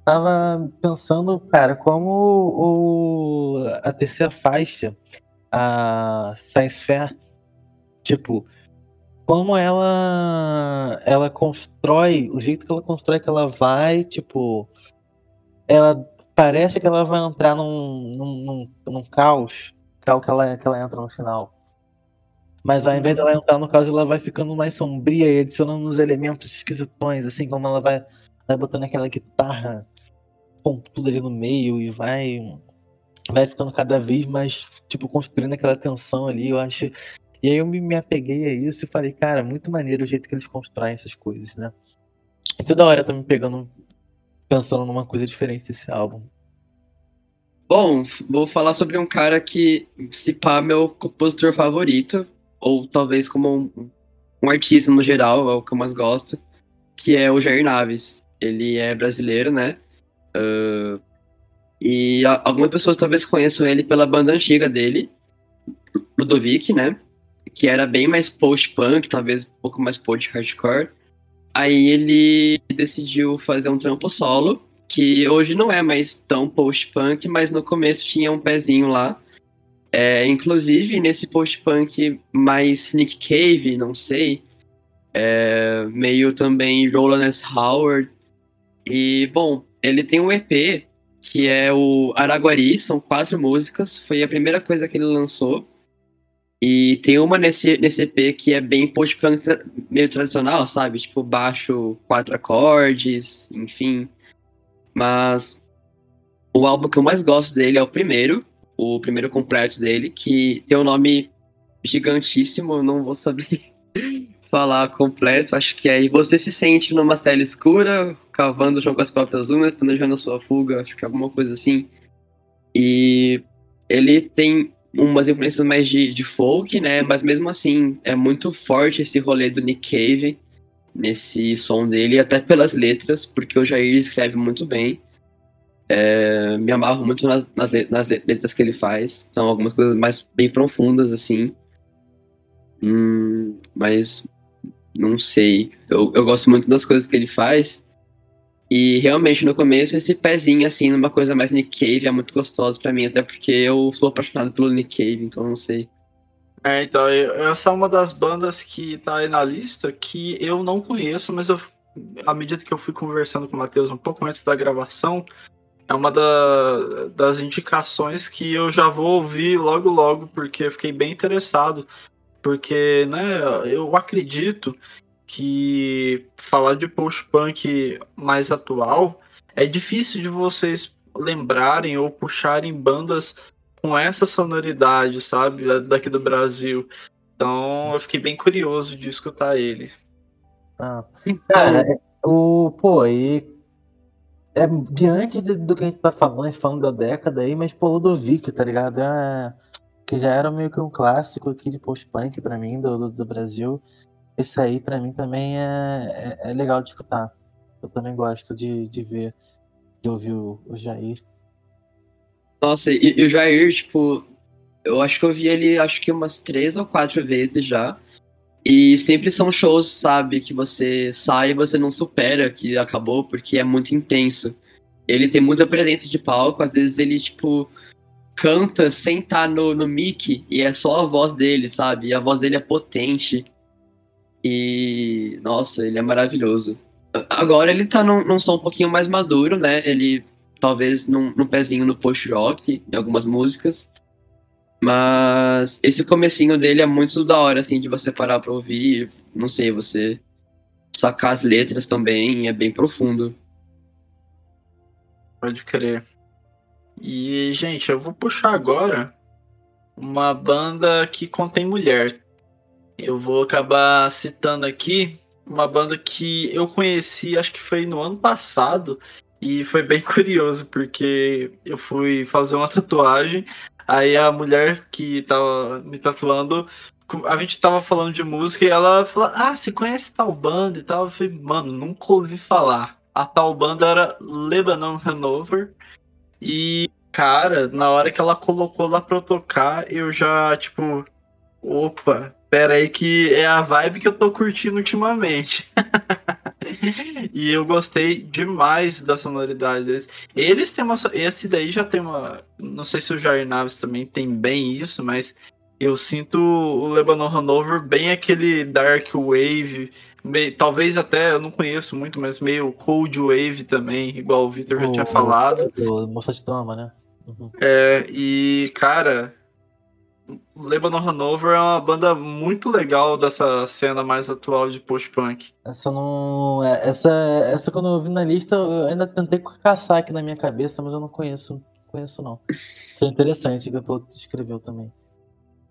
Tava pensando, cara, como o, a terceira faixa, a Science Fair, tipo, como ela ela constrói, o jeito que ela constrói que ela vai, tipo, ela parece que ela vai entrar num, num, num, num caos, tal que ela, que ela entra no final. Mas ao invés dela entrar no caos, ela vai ficando mais sombria e adicionando uns elementos esquisitões, assim como ela vai, vai botando aquela guitarra com tudo ali no meio e vai vai ficando cada vez mais, tipo, construindo aquela tensão ali. Eu acho e aí eu me, me apeguei a isso e falei, cara, muito maneiro o jeito que eles constroem essas coisas, né? E toda hora eu tô me pegando, pensando numa coisa diferente desse álbum. Bom, vou falar sobre um cara que, se pá, meu compositor favorito, ou talvez como um, um artista no geral, é o que eu mais gosto, que é o Jair Naves. Ele é brasileiro, né? Uh, e algumas pessoas talvez conheçam ele pela banda antiga dele, Ludovic, né? Que era bem mais post-punk, talvez um pouco mais post-hardcore. Aí ele decidiu fazer um trampo solo, que hoje não é mais tão post-punk, mas no começo tinha um pezinho lá. É, inclusive, nesse post-punk mais Nick Cave, não sei, é, meio também Roland S. Howard. E, bom, ele tem um EP, que é o Araguari, são quatro músicas, foi a primeira coisa que ele lançou. E tem uma nesse, nesse EP que é bem post-punk meio tradicional, sabe? Tipo, baixo, quatro acordes, enfim. Mas o álbum que eu mais gosto dele é o primeiro, o primeiro completo dele, que tem um nome gigantíssimo, não vou saber (laughs) falar completo. Acho que é Você Se Sente Numa Cela Escura, cavando o chão com as próprias unhas, planejando a sua fuga, acho que é alguma coisa assim. E ele tem umas influências mais de, de folk, né? Mas mesmo assim, é muito forte esse rolê do Nick Cave nesse som dele, até pelas letras, porque o Jair escreve muito bem. É, me amarro muito nas, nas, letras que ele faz. São algumas coisas mais bem profundas, assim. Hum, mas não sei. Eu, eu gosto muito das coisas que ele faz. E realmente no começo esse pezinho assim numa coisa mais Nick Cave é muito gostoso para mim, até porque eu sou apaixonado pelo Nick Cave, então não sei. É, então, essa é uma das bandas que tá aí na lista que eu não conheço, mas eu, à medida que eu fui conversando com o Matheus um pouco antes da gravação, é uma da, das indicações que eu já vou ouvir logo logo, porque eu fiquei bem interessado. Porque, né, eu acredito que falar de post-punk mais atual é difícil de vocês lembrarem ou puxarem bandas com essa sonoridade, sabe, daqui do Brasil. Então eu fiquei bem curioso de escutar ele. Ah, cara, é, o pô, e é diante do que a gente tá falando, falando da década aí, mas pô, Ludovic, tá ligado? É, que já era meio que um clássico aqui de post-punk pra mim do, do, do Brasil. Esse aí, para mim, também é, é, é, legal de escutar. Eu também gosto de, de ver, de ouvir o, o Jair. Nossa, e, e, o Jair, tipo, eu acho que eu vi ele, acho que umas três ou quatro vezes já. E sempre são shows, sabe, que você sai e você não supera que acabou, porque é muito intenso. ele tem muita presença de palco, às vezes ele, tipo, canta sem estar no, no mic e é só a voz dele, sabe? E a voz dele é potente. E, nossa, ele é maravilhoso. Agora ele tá num, num som um pouquinho mais maduro, né? Ele talvez num, num pezinho no post-rock, em algumas músicas. Mas esse comecinho dele é muito da hora, assim, de você parar pra ouvir. Não sei, você sacar as letras também, é bem profundo. Pode crer. E, gente, eu vou puxar agora uma banda que contém mulher. Eu vou acabar citando aqui uma banda que eu conheci, acho que foi no ano passado, e foi bem (laughs) curioso, porque eu fui fazer uma tatuagem, aí a mulher que tava me tatuando, a gente tava falando de música e ela falou: Ah, você conhece tal banda e tal? Eu falei, mano, nunca ouvi falar. A tal banda era Lebanon Hanover. E, cara, na hora que ela colocou lá pra eu tocar, eu já, tipo, opa, pera aí que é a vibe que eu tô curtindo ultimamente. (laughs) e eu gostei demais da sonoridade deles. Eles têm uma. Esse daí já tem uma. Não sei se o Jair Naves também tem bem isso, mas eu sinto o Lebanon Hanover bem aquele Dark Wave. Meio, talvez até, eu não conheço muito, mas meio Cold Wave também, igual o Victor já tinha falado. O Moça de Toma, né? Uhum. É, e cara, Lebanon Hanover é uma banda muito legal dessa cena mais atual de post-punk. Essa não. É, essa, essa quando eu vi na lista, eu ainda tentei caçar aqui na minha cabeça, mas eu não conheço. Conheço não. É interessante que o escreveu também.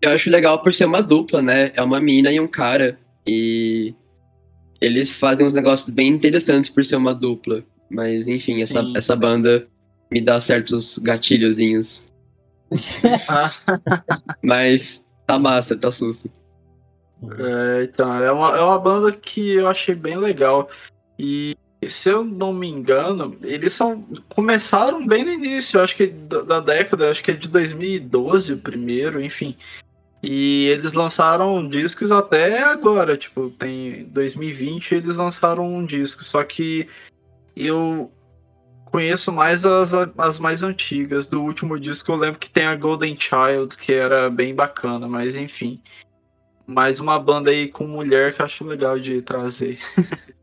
Eu acho legal por ser uma dupla, né? É uma mina e um cara. E eles fazem uns negócios bem interessantes por ser uma dupla. Mas enfim, essa, essa banda me dá certos gatilhozinhos. (laughs) Mas tá massa, tá susto. É, então, é uma, é uma banda que eu achei bem legal. E se eu não me engano, eles são começaram bem no início, acho que da, da, década, acho que é de 2012 o primeiro, enfim. E eles lançaram discos até agora, tipo, tem 2020 eles lançaram um disco, só que eu conheço mais as, as mais antigas. Do último disco eu lembro que tem a Golden Child, que era bem bacana, mas enfim. Mais uma banda aí com mulher que eu acho legal de trazer. (laughs)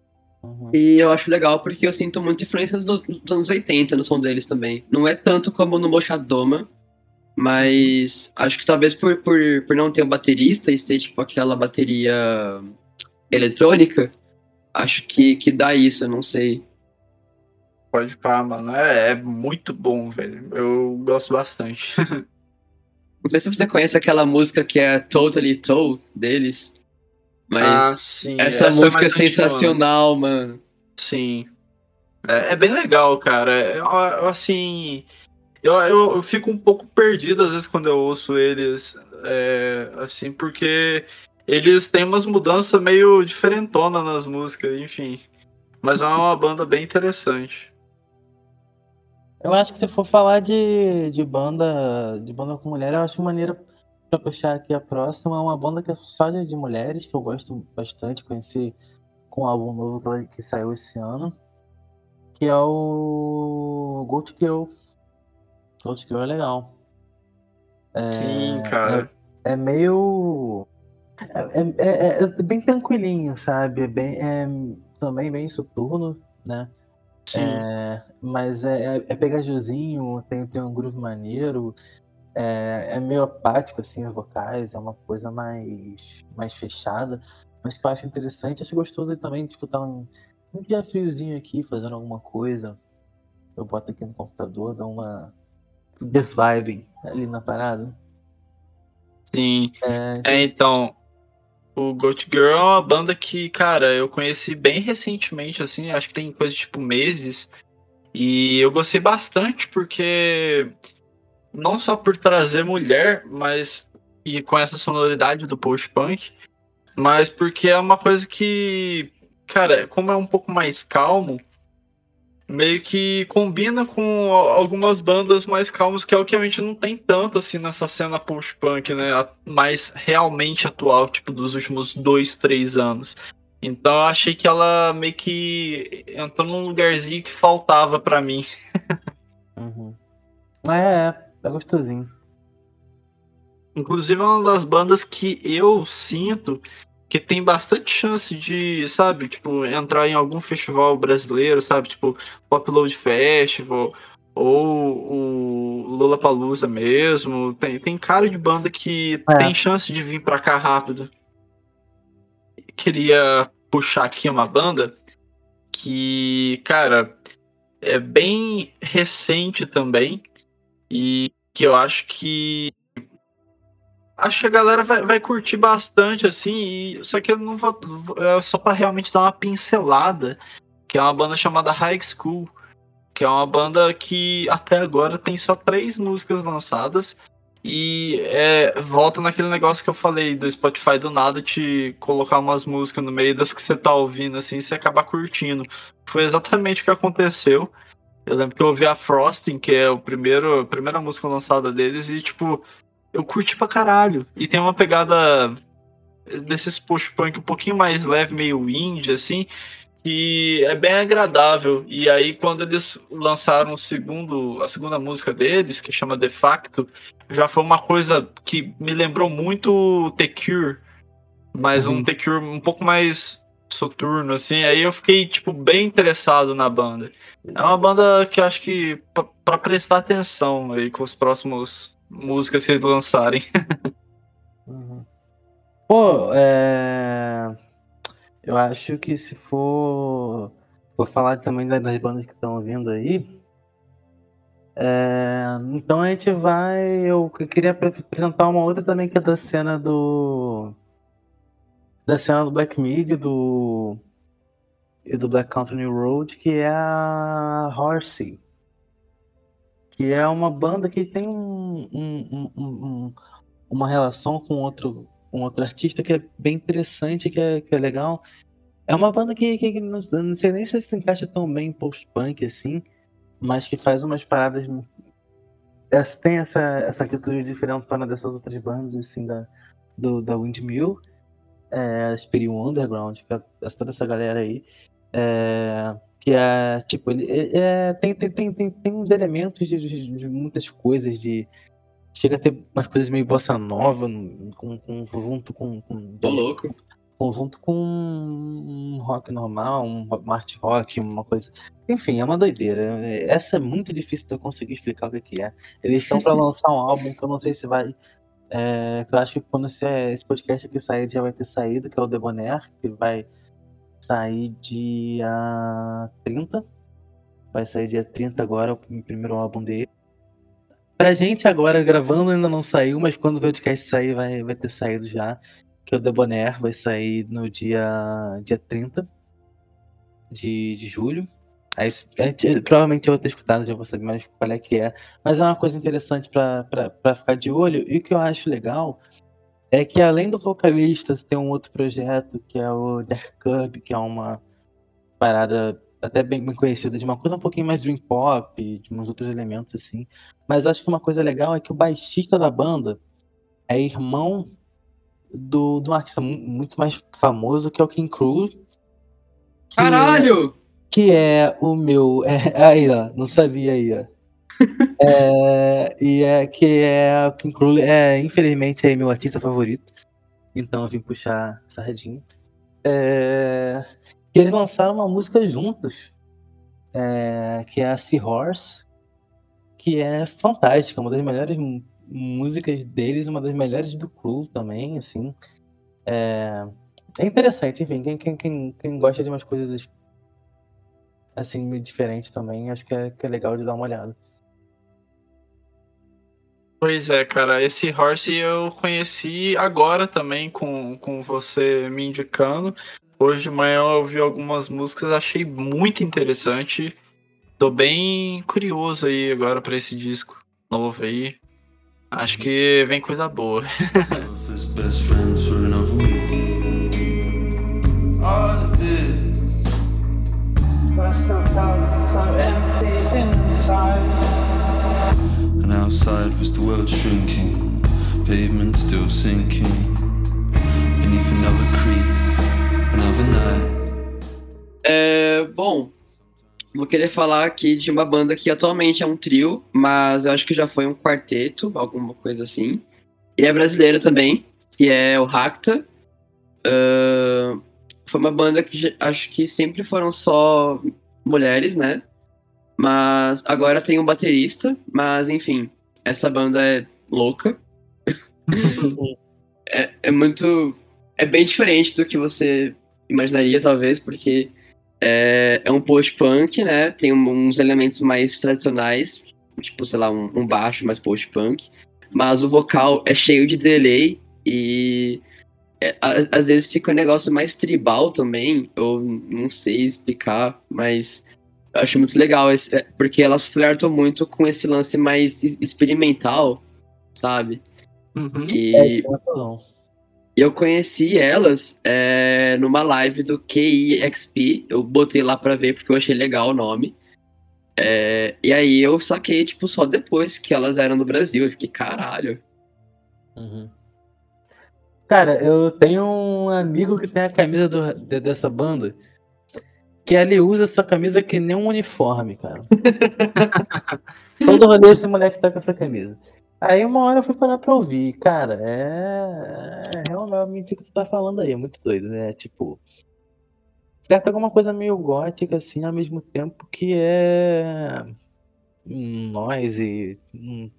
E eu acho legal porque eu sinto muita influência dos, dos, anos 80 no som deles também. Não é tanto como no Mochadoma, mas acho que talvez por, por, por não ter um baterista e ser tipo aquela bateria eletrônica, acho que, que dá isso, eu não sei. Pode pá, mano. É, é muito bom, velho. Eu gosto bastante. (laughs) Não sei se você conhece aquela música que é Totally Toe deles. Mas ah, sim. essa, essa é música é, é sensacional, antiga, mano. Sim. É, é, bem legal, cara. Eu, assim. Eu, eu, eu, fico um pouco perdido às vezes quando eu ouço eles. É, assim, porque eles têm umas mudanças meio diferentonas nas músicas, enfim. Mas é uma banda bem interessante. Eu acho que se for falar de, de banda de banda com mulher, eu acho maneira pra puxar aqui a próxima. É uma banda que é só de mulheres, que eu gosto bastante, conheci com um álbum novo que, que saiu esse ano. Que é o Gold Girl. Gold Girl é legal. É, Sim, cara. É, é meio. É, é, é, é, bem tranquilinho, sabe? É bem, é também bem soturno, né? É, mas é, é, é pegajosinho, tem, tem um groove maneiro, é, é meio apático, assim, as vocais, é uma coisa mais, mais fechada, mas que eu acho interessante, acho gostoso também, tá um, um dia friozinho aqui, fazendo alguma coisa, eu boto aqui no computador, dá uma desvibing ali na parada. Sim, é, é, então o Goat Girl é uma banda que, cara, eu conheci bem recentemente, assim, acho que tem coisa tipo meses. E eu gostei bastante porque não só por trazer mulher, mas e com essa sonoridade do post-punk, mas porque é uma coisa que, cara, como é um pouco mais calmo, meio que combina com algumas bandas mais calmas, que é o que a gente não tem tanto assim nessa cena post-punk, né? Mais realmente atual, tipo, dos últimos dois, três anos. Então eu achei que ela meio que entrou num lugarzinho que faltava para mim. (laughs) Uhum. É, é, é gostosinho. Inclusive é uma das bandas que eu sinto que tem bastante chance de, sabe, tipo, entrar em algum festival brasileiro, sabe, tipo, Pop Load Festival ou o Lollapalooza mesmo. Tem, tem cara de banda que É. tem chance de vir pra cá rápido. Queria puxar aqui uma banda que, cara, é bem recente também e que eu acho que acho que a galera vai, vai curtir bastante, assim, e, só que eu não vou. É só pra realmente dar uma pincelada, que é uma banda chamada High School, que é uma banda que até agora tem só três músicas lançadas. E é, volta naquele negócio que eu falei do Spotify do nada te colocar umas músicas no meio das que você tá ouvindo, assim, você acabar curtindo. Foi exatamente o que aconteceu. Eu lembro que eu ouvi a Frosting, que é o primeiro, a primeira música lançada deles, e tipo, eu curti pra caralho. E tem uma pegada desses post-punk um pouquinho mais leve, meio indie, assim, que é bem agradável. E aí, quando eles lançaram o segundo, a segunda música deles, que chama De Facto, já foi uma coisa que me lembrou muito The Cure, mas um Uhum. The Cure um pouco mais soturno, assim. Aí eu fiquei, tipo, bem interessado na banda. É uma banda que acho que pra prestar atenção aí com os próximos músicas que eles lançarem. (laughs) Uhum. Pô, é... eu acho que se for, for falar também da- das bandas que estão vindo aí, é, então a gente vai. Eu que- queria apre- apresentar uma outra também que é da cena do. Da cena do Black Mid do. E do Black Country New Road, que é a Horsey. Que é uma banda que tem um- um- um- um- um- uma relação com outro, um outro artista que é bem interessante, que é, que é legal. É uma banda que, que, que não, não sei nem se se encaixa tão bem em post-punk assim, mas que faz umas paradas. Essa, tem essa, essa atitude diferentona dessas outras bandas, assim, da, do, da Windmill, é, Spirit Underground, que é essa- toda essa galera aí. É, que é, tipo, ele é, é, tem, tem, tem, tem, tem uns elementos de, de- de muitas coisas, de. Chega a ter umas coisas meio bossa nova, com, com, junto com, com Tô louco. conjunto com um rock normal, um art rock, uma coisa. Enfim, é uma doideira. Essa é muito difícil de eu conseguir explicar o que, é. Eles estão pra lançar um álbum que eu não sei se vai. é, que eu acho que quando esse, esse podcast aqui sair já vai ter saído, que é o Debonair, que vai sair dia 30. Vai sair dia 30 agora, o primeiro álbum dele. Pra gente agora, gravando, ainda não saiu, mas quando o podcast sair, vai, vai ter saído já que é o Debonair vai sair no dia, dia 30 de, de julho. Aí, gente- provavelmente eu vou ter escutado, já vou saber mais qual é que é. Mas é uma coisa interessante pra ficar de olho. E o que eu acho legal é que além do vocalista, tem um outro projeto que é o Dark Curb, que é uma parada até bem, bem conhecida, de uma coisa um pouquinho mais dream pop, de uns outros elementos assim. Mas eu acho que uma coisa legal é que o baixista da banda é irmão do, do artista mu- muito mais famoso, que é o King Crew. que- Caralho! Que é o meu. (laughs) é, aí, ó, não sabia aí, ó. (laughs) É, e é que é King Crew, é, infelizmente, é meu artista favorito. Então eu vim puxar sardinha. É, que eles lançaram uma música juntos. é, que é a Seahorse. Que é fantástica, uma das melhores músicas deles, uma das melhores do Crew também, assim. É, é interessante, enfim, quem, quem, quem, quem gosta de umas coisas assim, diferentes também, acho que é, que é legal de dar uma olhada. Pois é, cara, esse Horse eu conheci agora também com, com você me indicando. Hoje de manhã eu ouvi algumas músicas, achei muito interessante. Tô bem curioso aí agora pra esse disco novo aí. Acho que vem coisa boa. (laughs) outside was the world shrinking, pavement still sinking. Beneath another creep, another night. É, bom, vou querer falar aqui de uma banda que atualmente é um trio, mas eu acho que já foi um quarteto, alguma coisa assim. E é brasileira também, que é o Racta. Uh, foi uma banda que acho que sempre foram só mulheres, né? Mas agora tem um baterista, mas enfim, essa banda é louca. (laughs) é, é muito. É bem diferente do que você imaginaria, talvez, porque é, é um post-punk, né? Tem uns elementos mais tradicionais, tipo, sei lá, um, um baixo mais post-punk. Mas o vocal é cheio de delay e é, às vezes fica um negócio mais tribal também, eu não sei explicar, mas eu acho muito legal, esse, é, porque elas flertam muito com esse lance mais experimental, sabe? Uhum. E É, eu conheci elas é, numa live do KIXP, eu botei lá pra ver porque eu achei legal o nome. É, e aí eu saquei, tipo, só depois que elas eram no Brasil. Eu fiquei, caralho. Uhum. Cara, eu tenho um amigo que tem a camisa do- de- dessa banda que ele usa essa camisa que nem um uniforme, cara. (laughs) Todo rolê esse moleque tá com essa camisa. Aí uma hora eu fui parar pra ouvir, cara, é, é realmente o que tu tá falando aí, é muito doido, né? Tipo, certo alguma coisa meio gótica assim, ao mesmo tempo que é um noise, um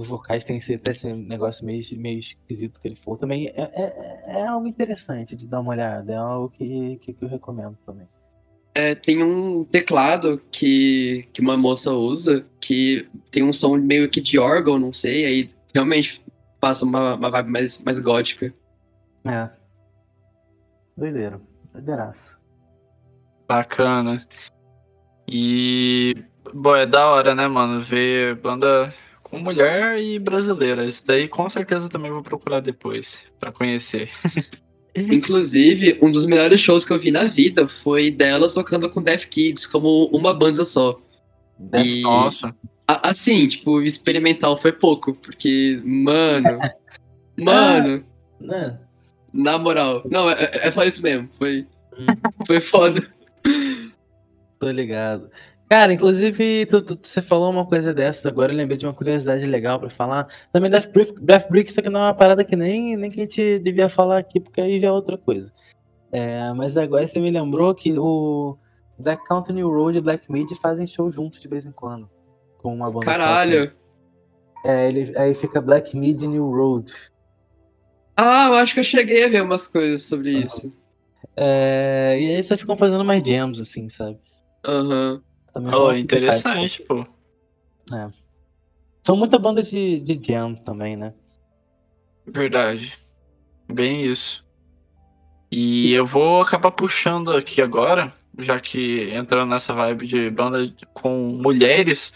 os vocais têm esse, tem esse negócio meio, meio esquisito que ele for. Também é, é, é algo interessante de dar uma olhada. É algo que, que, que eu recomendo também. É, tem um teclado que, que uma moça usa que tem um som meio que de órgão, não sei, aí realmente passa uma, uma vibe mais, mais gótica. É. Doideira. Doideiraço. Bacana. E. Bom, é da hora, né, mano? Ver banda com mulher e brasileira. Isso daí com certeza também vou procurar depois pra conhecer. (laughs) Inclusive, um dos melhores shows que eu vi na vida foi delas tocando com Death Kids como uma banda só. E, Nossa. a- assim, tipo, experimental foi pouco, porque, mano. (laughs) mano, Né? na moral. Não, é, é só isso mesmo. Foi, foi foda. Tô ligado. Cara, inclusive, tu- tu- você falou uma coisa dessas agora, eu lembrei de uma curiosidade legal pra falar. Também Death Brick, Death Brick, isso aqui não é uma parada que nem, nem que a gente devia falar aqui, porque aí já é outra coisa. É, mas agora você me lembrou que o Black Country New Road e Black Midi fazem show juntos de vez em quando. Com uma banda. Caralho. É, ele, aí fica Black Midi New Road. Ah, eu acho que eu cheguei a ver umas coisas sobre isso. É, e aí vocês ficam fazendo mais jams, assim, sabe? Aham. Também Oh, interessante, pô. São muitas bandas de, de jam também, né? Verdade. Bem isso. E eu vou acabar puxando aqui agora, já que entrando nessa vibe de banda com mulheres,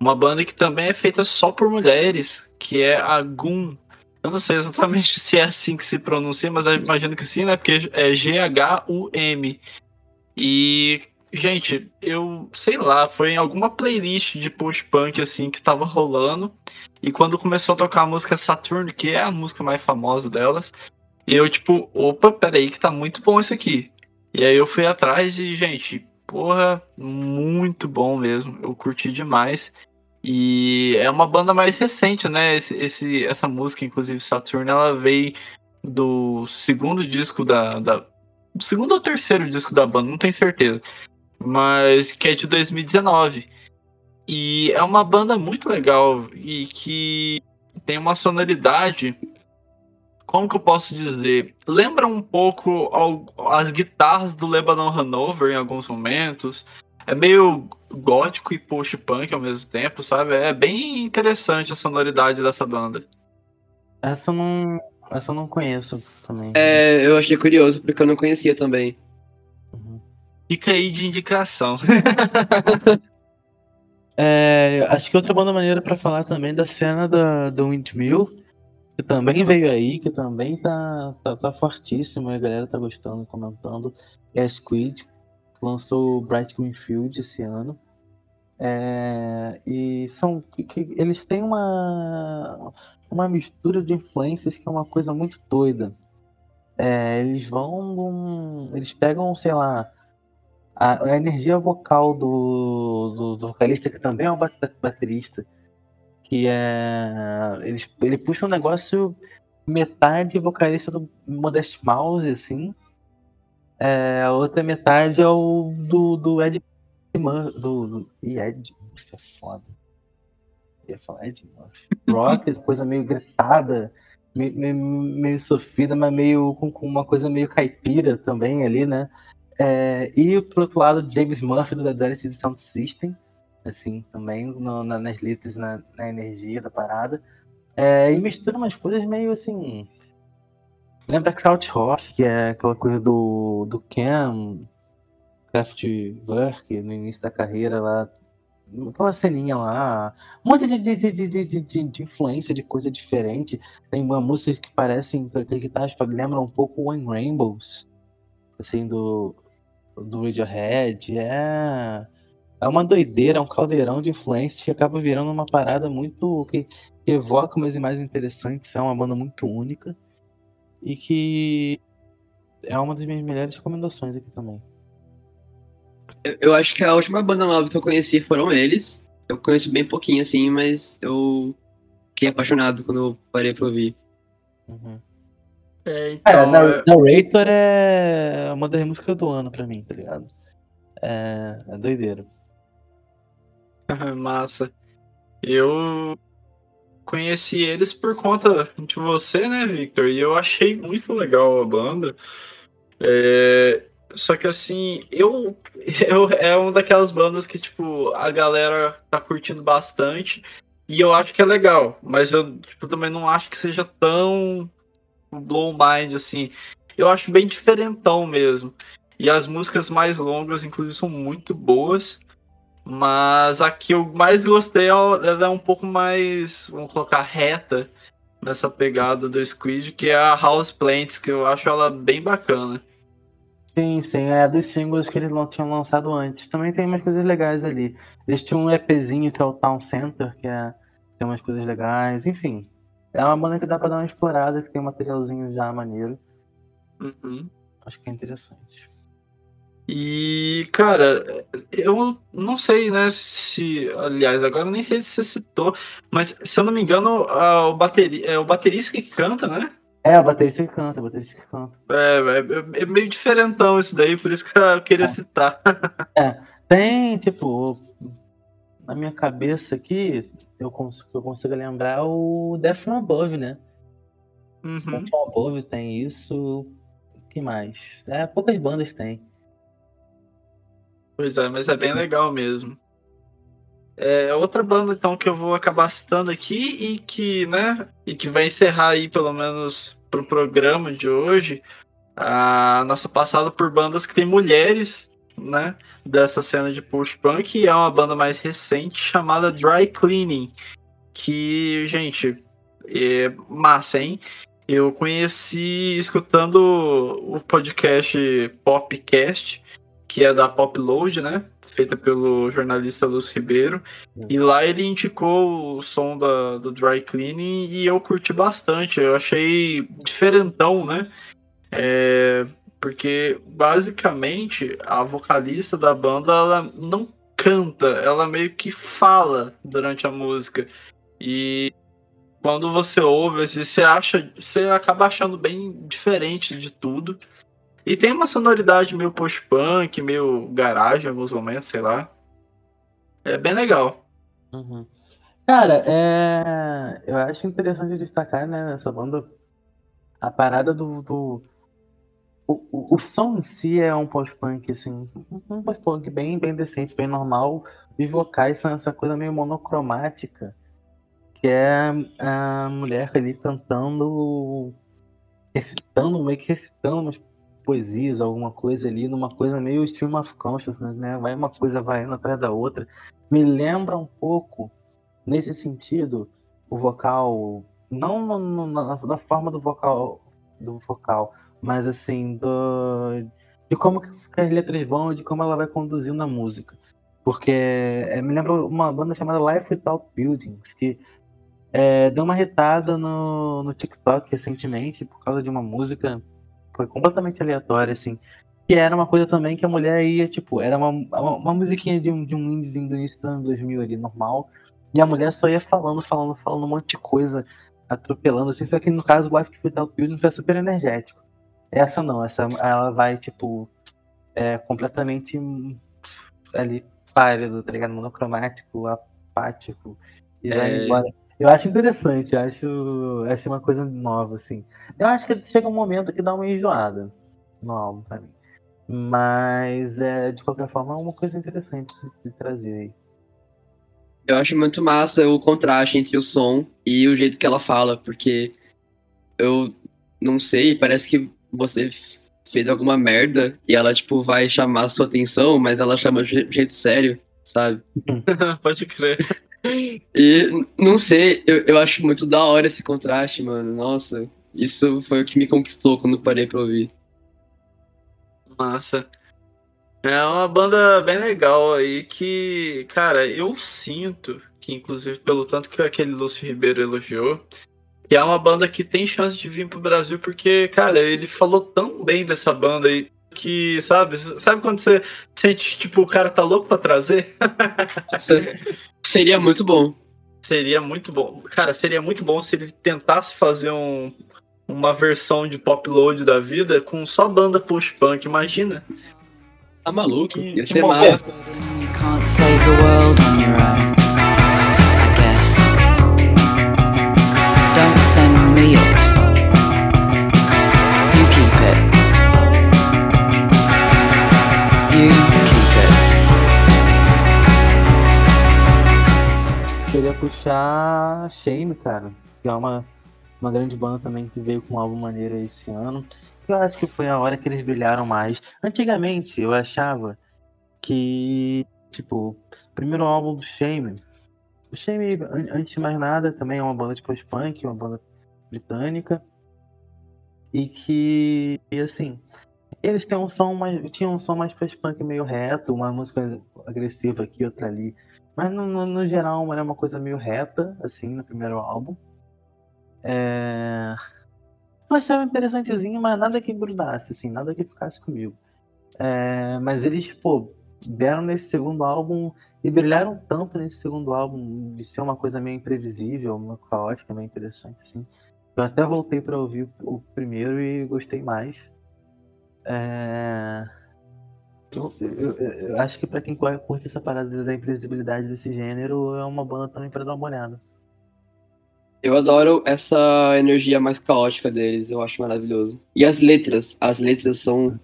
uma banda que também é feita só por mulheres, que é a Gun. Eu não sei exatamente (laughs) se é assim que se pronuncia, mas eu imagino que sim, né? Porque é G-H-U-M. E, gente, eu sei lá, foi em alguma playlist de post-punk assim que tava rolando. E quando começou a tocar a música Saturn, que é a música mais famosa delas, eu, tipo, opa, peraí, que tá muito bom isso aqui. E aí eu fui atrás e, gente, porra, muito bom mesmo. Eu curti demais. E é uma banda mais recente, né? Esse, esse- essa música, inclusive, Saturn, ela veio do segundo disco da, da. Do segundo ou terceiro disco da banda, não tenho certeza. Mas que é de 2019. E é uma banda muito legal e que tem uma sonoridade. Como que eu posso dizer? Lembra um pouco ao- as guitarras do Lebanon Hanover em alguns momentos. É meio gótico e post-punk ao mesmo tempo, sabe? É bem interessante a sonoridade dessa banda. Essa eu não, essa eu não conheço também. É, eu achei curioso, porque eu não conhecia também. Fica aí de indicação. (laughs) É, acho que outra banda maneira pra falar também da cena da, do Windmill, que também veio aí, que também tá, tá, tá fortíssima, a galera tá gostando, comentando. É Squid, que lançou o Bright Greenfield esse ano. É, e são que, que eles têm uma, uma mistura de influências que é uma coisa muito doida. É, eles vão. num- Eles pegam, sei lá, a, a energia vocal do, do, do vocalista, que também é um bat- baterista, que é. Ele, ele puxa um negócio metade vocalista do Modest Mouse, assim. É, a outra metade é o do, do Ed Murphy. Do, do, e Ed Murphy é foda. Eu ia falar Ed Murphy. Rock, (laughs) coisa meio gritada, meio, meio, meio sofrida, mas meio com, com uma coisa meio caipira também ali, né? É, e pro outro lado, James Murphy do Dead Sound System, assim, também no, na, nas letras, na, na energia da parada. É, e mistura umas coisas meio assim. Lembra Krautrock, que é aquela coisa do, do Cam, Kraftwerk, no início da carreira lá. Aquela ceninha lá. Um monte de, de, de, de, de, de influência, de coisa diferente. Tem uma música que parecem, que guitarras lembram um pouco One Rainbows. Assim, do, do Radiohead. É é uma doideira, é um caldeirão de influências que acaba virando uma parada muito. que, que evoca umas imagens interessantes. É uma banda muito única e que é uma das minhas melhores recomendações aqui também. Eu, acho que a última banda nova que eu conheci foram eles. Eu conheço bem pouquinho, assim, mas eu fiquei apaixonado quando eu parei pra ouvir. Uhum. É, então, é- Narrator é uma das músicas do ano pra mim, tá ligado? É, é doideira. (laughs) Massa. Eu conheci eles por conta de você, né, Victor? E eu achei muito legal a banda. É, Só que assim, eu, (laughs) eu é uma daquelas bandas que, tipo, a galera tá curtindo bastante. E eu acho que é legal. Mas eu, tipo, também não acho que seja tão blow mind, assim. Eu acho bem diferentão mesmo. E as músicas mais longas, inclusive, são muito boas. Mas a que eu mais gostei, ela ela é um pouco mais, vamos colocar, reta nessa pegada do Squid, que é a House Plants, que eu acho ela bem bacana. Sim, sim, é dos singles que eles não tinham lançado antes. Também tem umas coisas legais ali. Eles tinham um EPzinho que é o Town Center, que é, tem umas coisas legais, enfim. É uma banda que dá pra dar uma explorada, que tem um materialzinho já maneiro. Uhum. Acho que é interessante. E, cara, eu não sei, né, se, aliás, agora nem sei se você citou, mas se eu não me engano, a- o, bateri, é o baterista que canta, né? É, a baterista que canta, a baterista que canta. É, é, é meio diferentão esse daí, por isso que eu queria É. citar. (laughs) Tem, tipo, na minha cabeça aqui, eu consigo, eu consigo lembrar o Death From Above, né? Uhum. Death From Above tem isso. Que mais? É, poucas bandas tem. Pois é, mas é bem legal mesmo. É outra banda então que eu vou acabar citando aqui e que, né, e que vai encerrar aí pelo menos pro programa de hoje a nossa passada por bandas que tem mulheres, né, dessa cena de post-punk e é uma banda mais recente chamada Dry Cleaning, que, gente, é massa, hein? Eu conheci escutando o podcast Popcast, que é da Popload, né? Feita pelo jornalista Luz Ribeiro. E lá ele indicou o som da, do Dry Cleaning e eu curti bastante. Eu achei diferentão, né? É, porque basicamente a vocalista da banda ela não canta, ela meio que fala durante a música. E quando você ouve, você acha, você acaba achando bem diferente de tudo. E tem uma sonoridade meio post-punk, meio garagem em alguns momentos, sei lá. É bem legal. Uhum. Cara, é... eu acho interessante destacar, né, nessa banda, a parada do. do... O, o, som em si é um post-punk, assim, um post-punk bem, bem decente, bem normal. Os vocais são essa coisa meio monocromática, que é a mulher ali cantando, recitando, meio que recitando umas poesias, alguma coisa ali, numa coisa meio stream of consciousness, né? Vai uma coisa vai indo atrás da outra. Me lembra um pouco, nesse sentido, o vocal, não no- no- na, na forma do vocal, do vocal, mas assim, do, de como que as letras vão, de como ela vai conduzindo a música. Porque é, me lembra uma banda chamada Life Without Buildings, que é, deu uma retada no, no TikTok recentemente por causa de uma música foi completamente aleatória, assim. Que era uma coisa também que a mulher ia, tipo, era uma, uma, uma musiquinha de um, de um indiezinho do início do ano 2000 ali, normal. E a mulher só ia falando, falando, falando um monte de coisa, atropelando, assim. Só que no caso, o Life Without Buildings é super energético. Essa não, essa ela vai, tipo, é completamente ali pálido, tá ligado? Monocromático, apático. E vai É. embora. Eu acho interessante, eu acho, acho uma coisa nova, assim. Eu acho que chega um momento que dá uma enjoada no álbum pra mim. Mas, é, de qualquer forma, é uma coisa interessante de trazer aí. Eu acho muito massa o contraste entre o som e o jeito que ela fala, porque eu não sei, parece que você fez alguma merda e ela, tipo, vai chamar a sua atenção, mas ela chama de jeito sério, sabe? (laughs) Pode crer. E não sei, eu, eu acho muito da hora esse contraste, mano. Nossa, isso foi o que me conquistou quando parei pra ouvir. Massa. É uma banda bem legal aí que, cara, eu sinto que, inclusive, pelo tanto que aquele Lúcio Ribeiro elogiou, que é uma banda que tem chance de vir pro Brasil, porque, cara, ele falou tão bem dessa banda aí que, sabe, sabe quando você sente, tipo, o cara tá louco pra trazer? (laughs) Seria muito bom. Seria muito bom. Cara, seria muito bom se ele tentasse fazer um, uma versão de pop load da vida com só banda post-punk, imagina. Tá maluco? Que- Ia que ser massa. It. You keep it. You keep it. Queria puxar Shame, cara, que é uma, uma grande banda também que veio com um álbum maneiro esse ano. Eu acho que foi a hora que eles brilharam mais. Antigamente eu achava que, tipo, primeiro álbum do Shame. O Shame, an- antes de mais nada, também é uma banda de post-punk, uma banda britânica. E que, e assim, eles têm um som mais, tinham um som mais post-punk meio reto, uma música agressiva aqui, outra ali. Mas no, no, no geral era uma coisa meio reta, assim, no primeiro álbum. É... Eu achava interessantezinho, mas nada que grudasse, assim, nada que ficasse comigo. É, Mas eles, pô, vieram nesse segundo álbum e brilharam tanto nesse segundo álbum de ser uma coisa meio imprevisível, uma caótica, meio interessante, assim. Eu até voltei pra ouvir o primeiro e gostei mais. É... Eu, eu- eu- acho que pra quem cur- curte essa parada da imprevisibilidade desse gênero, é uma banda também pra dar uma olhada. Eu adoro essa energia mais caótica deles, eu acho maravilhoso. E as letras, as letras são,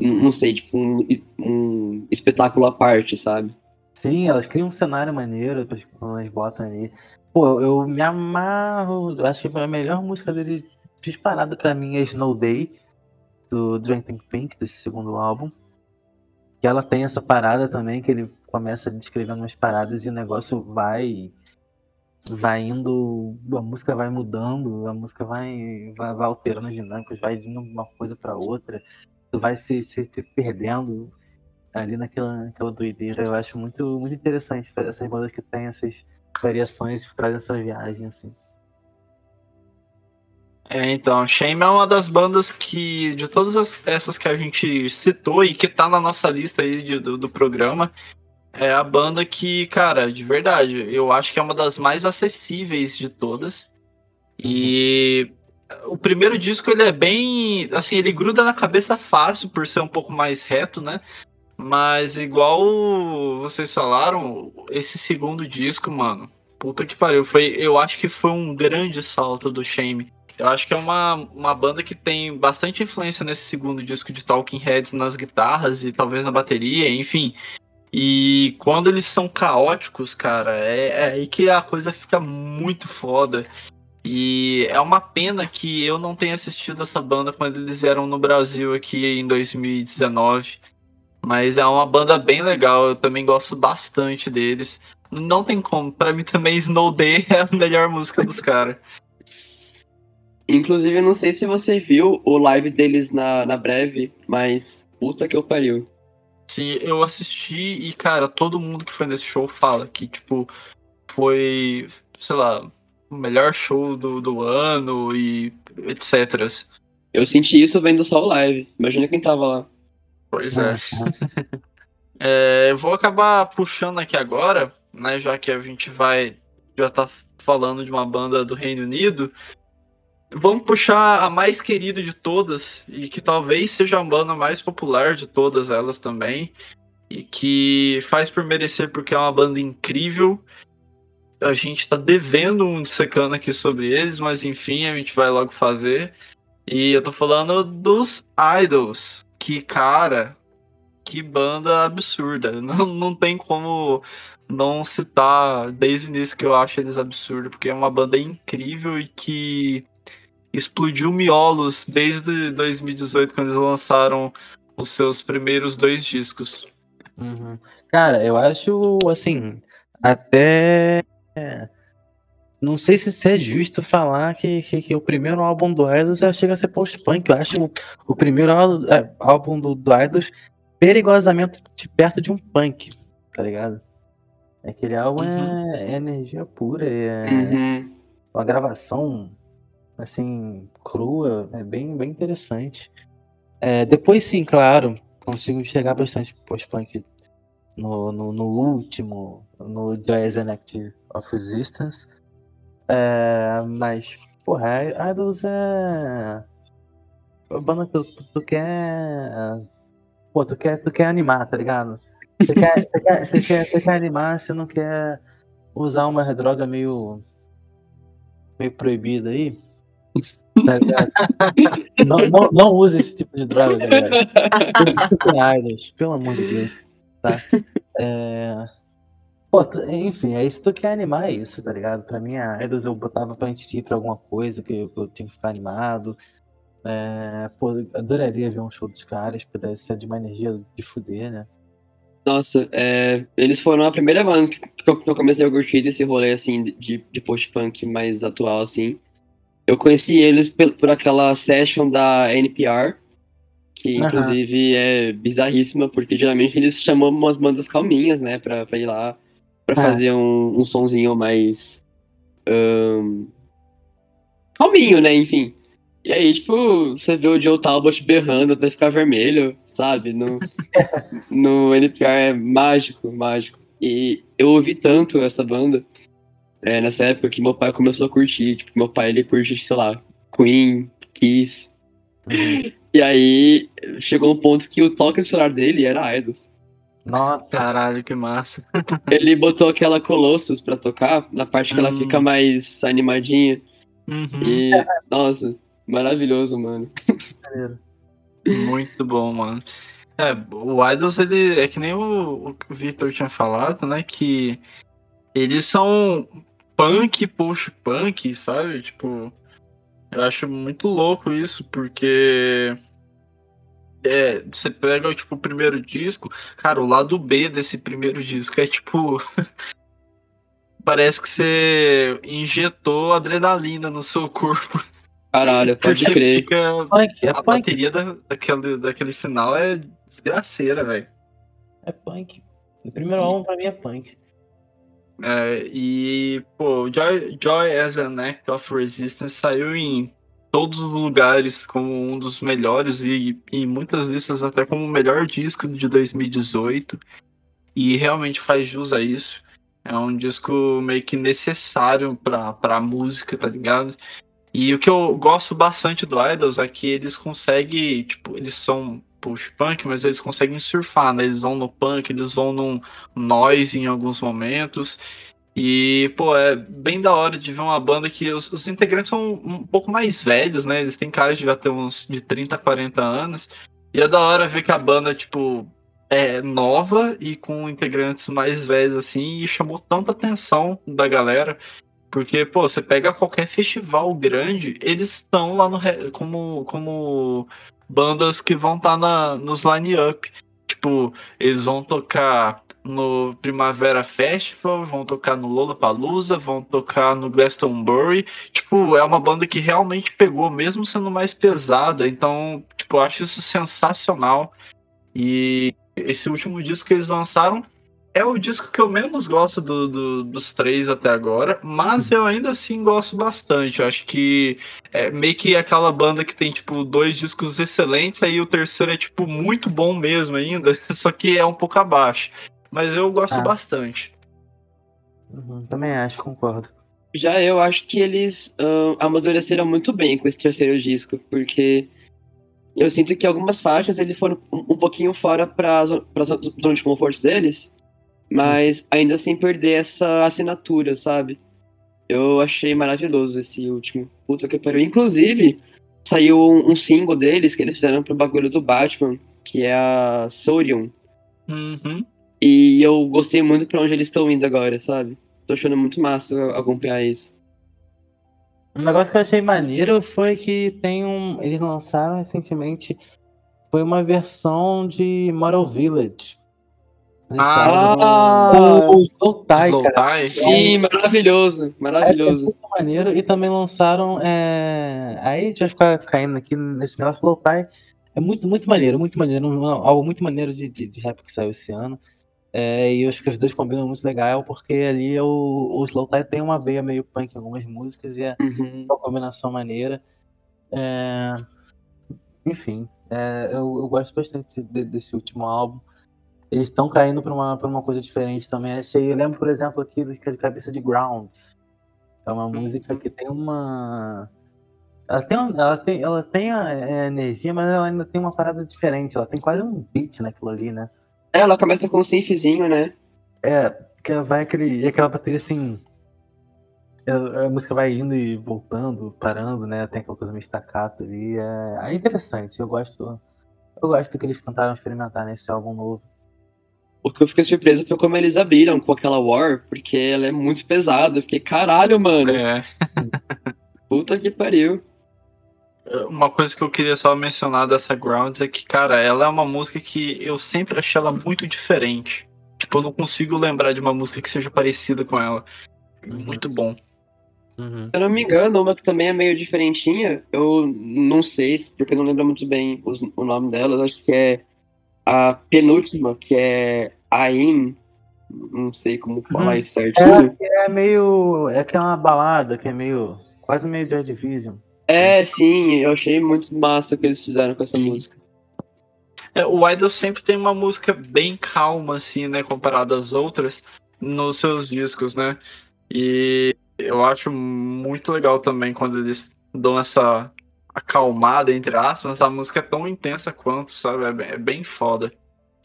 não sei, tipo um, um espetáculo à parte, sabe? Sim, elas criam um cenário maneiro quando elas botam ali. Pô, eu me amarro. eu Acho que a melhor música dele disparada pra mim é Snow Day, do Drenton Pink, desse segundo álbum. Que ela tem essa parada também, que ele começa descrevendo umas paradas e o negócio vai. Vai indo. A música vai mudando, a música vai, vai, vai alterando as dinâmicas, vai indo de uma coisa pra outra. Tu vai se, se, se perdendo ali naquela, naquela doideira. Eu acho muito, muito interessante essas bandas que tem essas variações trazem essa viagem, assim. É, então, Shame é uma das bandas que, de todas as- essas que a gente citou e que tá na nossa lista aí de- do, do programa, é a banda que, cara, de verdade, eu acho que é uma das mais acessíveis de todas. E o primeiro disco, ele é bem, assim, ele gruda na cabeça fácil por ser um pouco mais reto, né? Mas igual vocês falaram, esse segundo disco, mano, puta que pariu, foi, eu acho que foi um grande salto do Shame. Eu acho que é uma, uma banda que tem bastante influência nesse segundo disco de Talking Heads nas guitarras e talvez na bateria, enfim. E quando eles são caóticos, cara, é, é aí que a coisa fica muito foda. E é uma pena que eu não tenha assistido essa banda quando eles vieram no Brasil aqui em 2019. Mas é uma banda bem legal, eu também gosto bastante deles. Não tem como, pra mim também Snow Day (laughs) é a melhor música dos caras. Inclusive, eu não sei se você viu o live deles na, na breve, mas puta que eu pariu. Sim, eu assisti e, cara, todo mundo que foi nesse show fala que, tipo, foi, sei lá, o melhor show do, do ano e etc. Eu senti isso vendo só o live. Imagina quem tava lá. Pois é. É, eu vou acabar puxando aqui agora, né? Já que a gente vai. Já tá falando de uma banda do Reino Unido. Vamos puxar a mais querida de todas, e que talvez seja a banda mais popular de todas elas também. E que faz por merecer porque é uma banda incrível. A gente tá devendo um dissecando aqui sobre eles, mas enfim, a gente vai logo fazer. E eu tô falando dos Idols. Que, cara, que banda absurda. (laughs) Não, não tem como não citar desde o início que eu acho eles absurdos, porque é uma banda incrível e que explodiu miolos desde 2018, quando eles lançaram os seus primeiros dois discos. Uhum. Cara, eu acho assim, até. Não sei se, se é justo falar que, que, que o primeiro álbum do Idols é, chega a ser post-punk. Eu acho o, o primeiro álbum, é, álbum do, do Idols perigosamente de perto de um punk, tá ligado? Aquele álbum Uhum. é, é energia pura, é Uhum. uma gravação assim crua, é bem, bem interessante. É, depois sim, claro, consigo enxergar bastante post-punk no, no, no último, no Joy as an Act of Resistance. É, mas, porra, Idols é. A banda que tu, tu quer. Pô, tu quer, tu quer animar, tá ligado? Você quer, (laughs) você quer, você quer, você quer animar, você não quer usar uma droga meio. meio proibida aí. Tá (laughs) não, não, não use esse tipo de droga, galera. Escutem Idols, pelo amor de Deus. Tá? É... Pô, enfim, é isso que tu quer animar, é isso, tá ligado? Pra mim, a Idols eu botava pra gente ir pra alguma coisa que eu, que eu tinha que ficar animado. É, pô, eu adoraria ver um show dos caras, pudesse ser de uma energia de fuder, né? Nossa, é, eles foram a primeira banda que, eu, comecei a curtir desse rolê, assim, de, de post-punk mais atual, assim. Eu conheci eles por, por aquela session da NPR, que inclusive é bizarríssima, porque geralmente eles chamam umas bandas calminhas, né, pra, pra ir lá, pra É. fazer um, um sonzinho mais... ahn, calminho, né, enfim. E aí, tipo, você vê o Joe Talbot berrando até ficar vermelho, sabe? No, (laughs) no NPR é mágico, mágico. E eu ouvi tanto essa banda é, nessa época que meu pai começou a curtir. Tipo, meu pai ele curte, sei lá, Queen, Kiss. E aí chegou um ponto que o toque no celular dele era Idols. Nossa, Caralho, que massa. (laughs) Ele botou aquela Colossus pra tocar, na parte que ela Hum. fica mais animadinha. Uhum. E, nossa, maravilhoso, mano. Muito bom, mano. É, o Idols, ele é que nem o, o que o Victor tinha falado, né? Que eles são punk, post-punk, sabe? Tipo, eu acho muito louco isso, porque é, você pega tipo, o primeiro disco, cara, o lado B desse primeiro disco é tipo. (laughs) Parece que você injetou adrenalina no seu corpo. Caralho, (laughs) pode Porque crer. fica punk, é a punk, bateria da, daquele, daquele final é desgraceira, velho. é punk. O primeiro álbum pra mim é punk. É, e, pô, Joy, Joy as an Act of Resistance saiu em todos os lugares como um dos melhores e em muitas listas até como o melhor disco de 2018. E realmente faz jus a isso. É um disco meio que necessário pra, pra música, tá ligado? E o que eu gosto bastante do Idols é que eles conseguem, tipo, eles são push-punk, mas eles conseguem surfar, né? Eles vão no punk, eles vão num noise em alguns momentos. E, pô, é bem da hora de ver uma banda que os, os integrantes são um pouco mais velhos, né? Eles têm cara de já ter uns de 30, 40 anos. E é da hora ver que a banda, tipo, é nova e com integrantes mais velhos, assim, e chamou tanta atenção da galera. Porque, pô, você pega qualquer festival grande, eles estão lá no como, como bandas que vão estar na nos line-up. Tipo, eles vão tocar no Primavera Festival, vão tocar no Lollapalooza, vão tocar no Glastonbury. Tipo, é uma banda que realmente pegou, mesmo sendo mais pesada. Então, tipo, eu acho isso sensacional. E esse último disco que eles lançaram é o disco que eu menos gosto do, do- dos três até agora, mas eu ainda assim gosto bastante. Eu acho que é meio que aquela banda que tem, tipo, dois discos excelentes, aí o terceiro é, tipo, muito bom mesmo ainda, (laughs) só que é um pouco abaixo. Mas eu gosto Ah. bastante. Uhum, também acho, concordo. Já eu acho que eles ahn, amadureceram muito bem com esse terceiro disco, porque eu sinto que algumas faixas eles foram um, um pouquinho fora para as zona de conforto deles, mas ainda sem perder essa assinatura, sabe? Eu achei maravilhoso esse último. Puta que pariu. Inclusive, saiu um, um single deles que eles fizeram pro bagulho do Batman, que é a Sorion. Uhum. E eu gostei muito pra onde eles estão indo agora, sabe? Tô achando muito massa acompanhar isso. Um negócio que eu achei maneiro foi que tem um. Eles lançaram recentemente. Foi uma versão de Model Village. Ah, o, o Slow cara. Sim, maravilhoso, É, é maravilhoso. muito maneiro. E também lançaram. É... Aí a gente vai ficar caindo aqui nesse negócio Tie. É muito, muito maneiro, muito maneiro. um- Algo muito maneiro de, de, de rap que saiu esse ano. É, e eu acho que os dois combinam muito legal, porque ali o, o Slow Tie tem uma veia meio punk em algumas músicas e é Uhum. uma combinação maneira. É, Enfim, é, eu, eu gosto bastante de- desse último álbum. Eles estão caindo para uma, pra uma coisa diferente também. Achei, eu lembro, por exemplo, aqui do de cabeça de Grounds. É uma música que tem uma. Ela tem, ela tem, ela tem a, é, energia, mas ela ainda tem uma parada diferente. Ela tem quase um beat naquilo ali, né? É, ela começa com um synthzinho, né? É, que ela vai aquele, aquela bateria assim. A, a música vai indo e voltando, parando, né? Tem aquela coisa meio staccato ali. É, é interessante, eu gosto. Eu gosto que eles tentaram experimentar nesse álbum novo. O que eu fiquei surpreso foi como eles abriram com aquela War, porque ela é muito pesada. Eu fiquei, caralho, mano. É. Puta que pariu. Uma coisa que eu queria só mencionar dessa Grounds é que, cara, ela é uma música que eu sempre achei ela muito diferente. Tipo, eu não consigo lembrar de uma música que seja parecida com ela. Uhum. Muito bom. Uhum. Se eu não me engano, uma que também é meio diferentinha, eu não sei, porque eu não lembro muito bem os- o nome dela, acho que é a penúltima, que é Ain, não sei como falar Uhum. isso certinho. É meio. É que é uma balada que é meio. Quase meio Joy Division. É, sim, eu achei muito massa o que eles fizeram com essa música. É, o Idol sempre tem uma música bem calma, assim, né, comparado às outras, nos seus discos, né? E eu acho muito legal também quando eles dão essa acalmada, entre aspas, essa música é tão intensa quanto, sabe? É bem, é bem foda.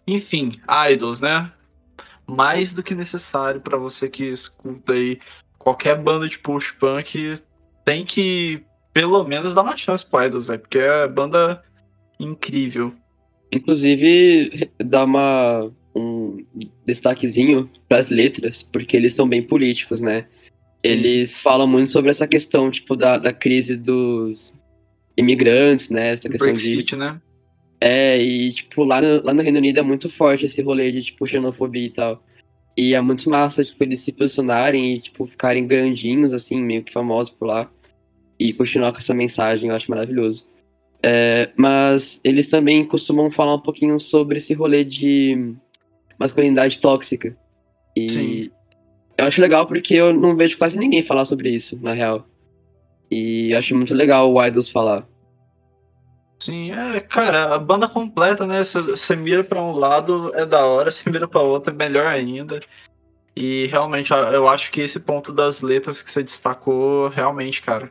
Enfim, Idols, né? Mais do que necessário pra você que escuta aí qualquer banda de post-punk, tem que pelo menos dar uma chance pro Idols, velho, porque é banda incrível. Inclusive, dá uma, um destaquezinho pras letras, porque eles são bem políticos, né? Eles falam muito sobre essa questão, tipo, da, da crise dos imigrantes, né? Essa questão de... Brexit, né? É, e, tipo, lá no, lá no Reino Unido é muito forte esse rolê de, tipo, xenofobia e tal. E é muito massa, tipo, eles se posicionarem e, tipo, ficarem grandinhos, assim, meio que famosos por lá. E continuar com essa mensagem, eu acho maravilhoso. É, mas eles também costumam falar um pouquinho sobre esse rolê de masculinidade tóxica. E Sim. eu acho legal porque eu não vejo quase ninguém falar sobre isso, na real. E eu acho muito legal o Idols falar. Sim, é, cara, a banda completa, né? Você mira pra um lado é da hora, (laughs) você mira pra outro é melhor ainda. E realmente, eu acho que esse ponto das letras que você destacou, realmente, cara,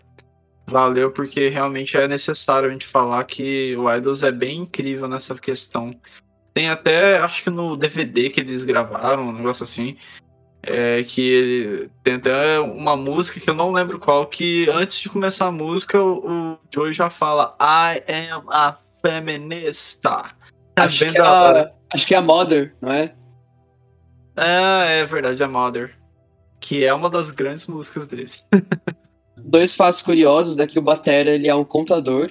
valeu, porque realmente é necessário a gente falar que o Idols é bem incrível nessa questão. Tem até, acho que no DVD que eles gravaram, um negócio assim, é, que ele- tem até uma música que eu não lembro qual, que antes de começar a música, o, o Joey já fala I am a feminista. É Acho que, é hora. a, acho que é a Mother, não é? É, é verdade, a Mother. Que é uma das grandes músicas deles. (laughs) dois fatos curiosos é que o batera ele é um contador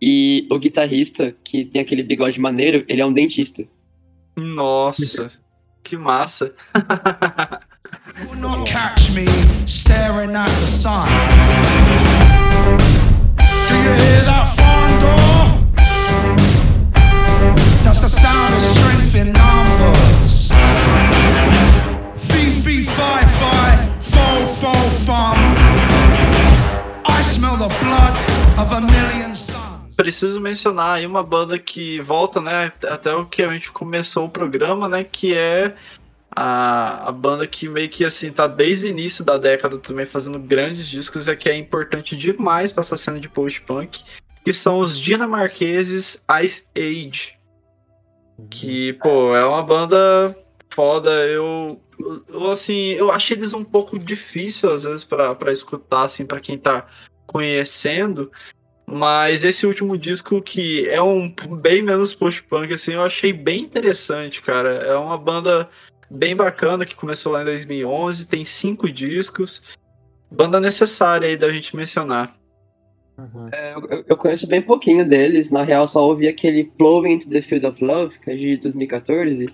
e o guitarrista que tem aquele bigode maneiro ele é um dentista. Nossa, que massa! That's fi, fi, fo, fo preciso mencionar aí uma banda que volta, né, até o que a gente começou o programa, né, que é a, a banda que meio que assim tá desde o início da década também fazendo grandes discos e que é importante demais para essa cena de post-punk, que são os dinamarqueses Ice Age. Que, pô, é uma banda foda. Eu, eu assim, eu achei eles um pouco difícil às vezes pra escutar assim para quem tá conhecendo. Mas esse último disco, que é um bem menos post-punk, assim, eu achei bem interessante, cara. É uma banda bem bacana que começou lá em 2011, tem cinco discos. Banda necessária aí da gente mencionar. Uhum. É, eu, eu conheço bem pouquinho deles, na real só ouvi aquele Plowing into the Field of Love, que é de 2014,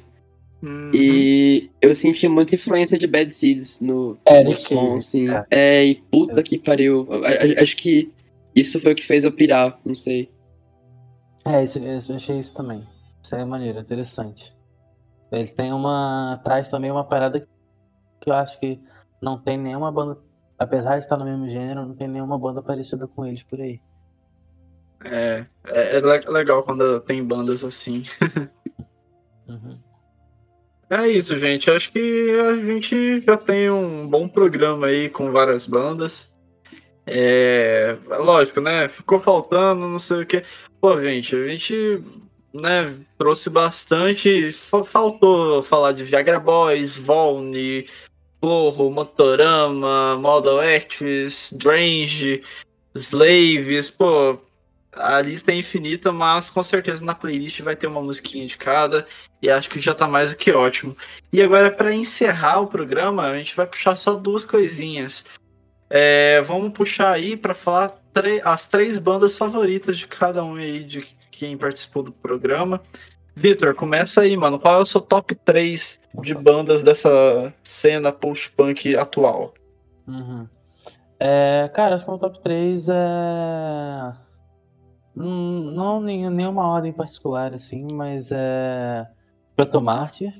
Uhum. e eu senti muita influência de Bad Seeds no, É, no som, assim. é. É, e puta que pariu. A- a- Acho que isso foi o que fez eu pirar, não sei. É, isso, eu achei isso também. Isso é maneiro, interessante. Ele tem uma. traz também uma parada que eu acho que não tem nenhuma banda. Apesar de estar no mesmo gênero, não tem nenhuma banda parecida com eles por aí. É, é, é le- legal quando tem bandas assim. (laughs) Uhum. É isso, gente. Acho que a gente já tem um bom programa aí com várias bandas. É, lógico, né? Ficou faltando, não sei o que. Pô, gente, a gente né, trouxe bastante. fa- Faltou falar de Viagra Boys, Volne, Plorro, Motorama, Model Actress, Drange, Slaves. Pô, a lista é infinita, mas com certeza na playlist vai ter uma musiquinha de cada. E acho que já tá mais do que ótimo. E agora, para encerrar o programa, a gente vai puxar só duas coisinhas. É, vamos puxar aí para falar as três bandas favoritas de cada um aí, de quem participou do programa. Vitor, começa aí, mano. Qual é o seu top 3 de bandas dessa cena post-punk atual? Uhum. É, cara, acho que o top 3 é. Hum, Não em nenhuma ordem particular, assim, mas é. Protomarte,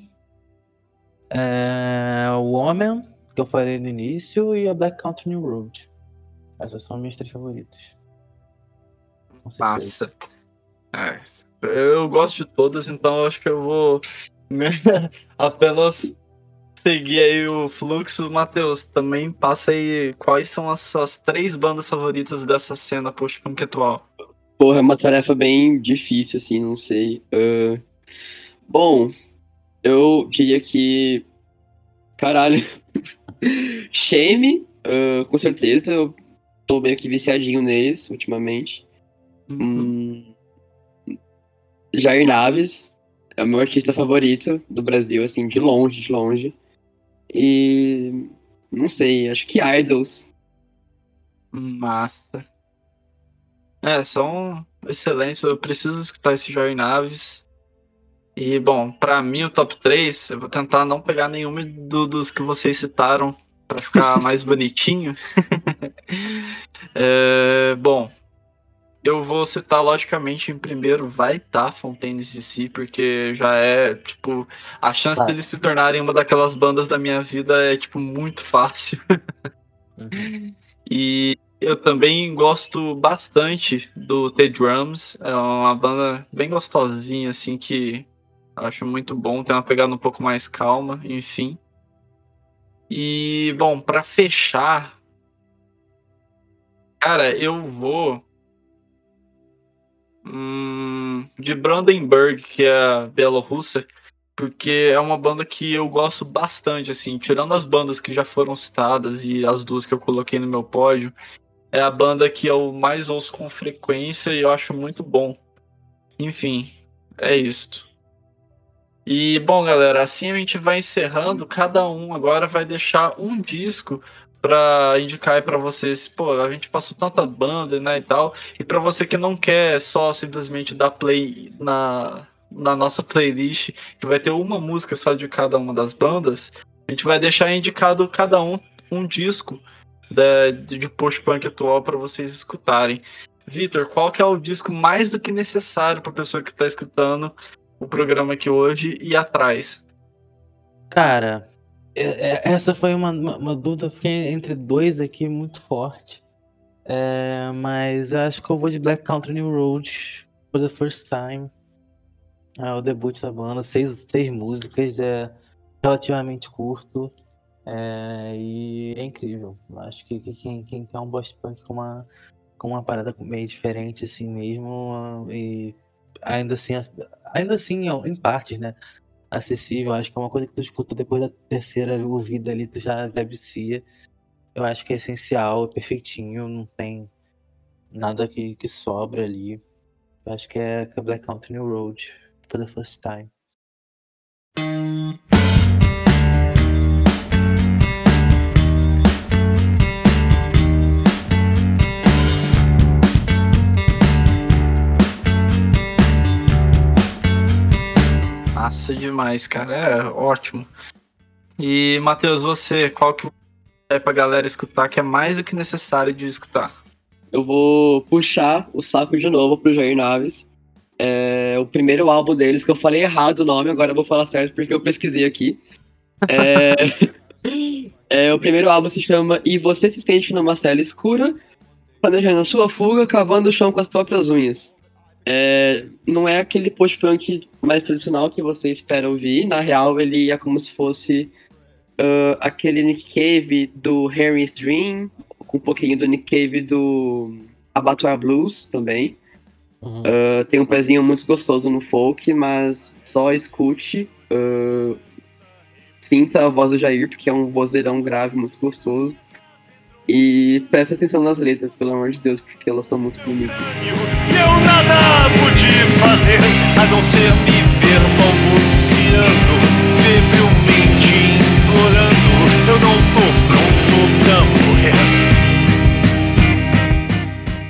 é. O Woman, que eu falei no início, e a Black Country New Road. Essas são minhas três favoritas. Massa. É, eu gosto de todas, então acho que eu vou (laughs) apenas seguir aí o fluxo. Matheus, também passa aí quais são as suas três bandas favoritas dessa cena post-punk atual. Porra, é uma tarefa bem difícil, assim, não sei. Ah, bom, eu diria que. Caralho. (laughs) Shame, ah, com certeza. Eu tô meio que viciadinho neles ultimamente. Hum, Jair Naves é o meu artista favorito do Brasil, assim, de longe, de longe. E. Não sei, acho que Idols. Massa. É, são excelentes. Eu preciso escutar esse Jair Naves. E, bom, pra mim, o top 3, eu vou tentar não pegar nenhum do- dos que vocês citaram pra ficar (laughs) mais bonitinho. (laughs) É, bom, eu vou citar, logicamente, em primeiro, vai estar Fontaines DC, porque já é, tipo, a chance Tá. deles se tornarem uma daquelas bandas da minha vida é, tipo, muito fácil. Uhum. (laughs) E eu também gosto bastante do The Drums. É uma banda bem gostosinha, assim, que acho muito bom. Tem uma pegada um pouco mais calma, enfim. E, bom, pra fechar. Cara, eu vou. hum, de Brandenburg, que é a Bielorrússia, porque é uma banda que eu gosto bastante, assim, tirando as bandas que já foram citadas e as duas que eu coloquei no meu pódio, é a banda que eu mais ouço com frequência e eu acho muito bom. Enfim, é isto. E bom, galera, assim a gente vai encerrando. Cada um agora vai deixar um disco pra indicar pra vocês. Pô, a gente passou tanta banda, né, e tal. E pra você que não quer só simplesmente dar play na, na nossa playlist, que vai ter uma música só de cada uma das bandas, a gente vai deixar indicado cada um um disco da, de post-punk atual pra vocês escutarem. Vitor, qual que é o disco mais do que necessário pra pessoa que tá escutando o programa aqui hoje e atrás? Cara, é- é- essa foi uma, uma, uma dúvida, fiquei entre dois aqui muito forte. É, mas eu acho que eu vou de Black Country New Road for the first time. É o debut da banda, seis, seis músicas, é relativamente curto. É, e é incrível. Acho que, que quem, quem quer um boss punk com uma, com uma parada meio diferente assim mesmo, e ainda assim, ainda assim, em partes, né? Acessível, acho que é uma coisa que tu escuta depois da terceira ouvida ali, tu já, já vicia. Eu acho que é essencial, é perfeitinho, não tem nada que, que sobra ali. Eu acho que é, que é Black Country New Road for the first time. Massa demais, cara. É ótimo. E, Matheus, você, qual que é pra galera escutar que é mais do que necessário de escutar? Eu vou puxar o saco de novo pro Jair Naves. É o primeiro álbum deles, que eu falei errado o nome, agora eu vou falar certo porque eu pesquisei aqui. É, (laughs) é, o primeiro álbum se chama E Você Se Sente Numa Cela Escura, planejando a sua fuga, cavando o chão com as próprias unhas. É, não é aquele post-punk mais tradicional que você espera ouvir. Na real, ele é como se fosse uh, aquele Nick Cave do Harry's Dream, com um pouquinho do Nick Cave do Abattoir Blues também. Uhum. Uh, tem um pezinho muito gostoso no folk, mas só escute. uh, sinta a voz do Jair, porque é um vozeirão grave muito gostoso. E preste atenção nas letras, pelo amor de Deus, porque elas são muito bonitas. Eu nada pude fazer a não ser me ver balbuciando, febrilmente implorando. Eu não tô pronto pra morrer.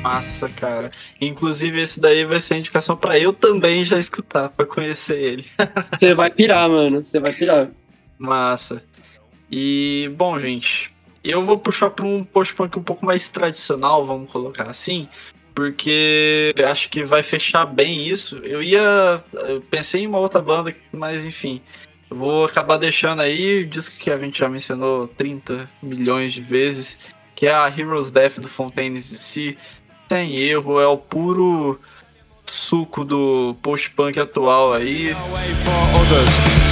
Massa, cara. Inclusive, esse daí vai ser a indicação pra eu também já escutar, pra conhecer ele. Você vai pirar, mano. Você vai pirar. Massa. E, bom, gente, eu vou puxar para um post-punk um pouco mais tradicional, vamos colocar assim, porque acho que vai fechar bem isso. Eu ia. Eu pensei em uma outra banda, mas enfim. Vou acabar deixando aí o disco que a gente já mencionou 30 milhões de vezes, que é a Heroes Death do Fontaines DC. Sem erro, é o puro suco do post-punk atual aí.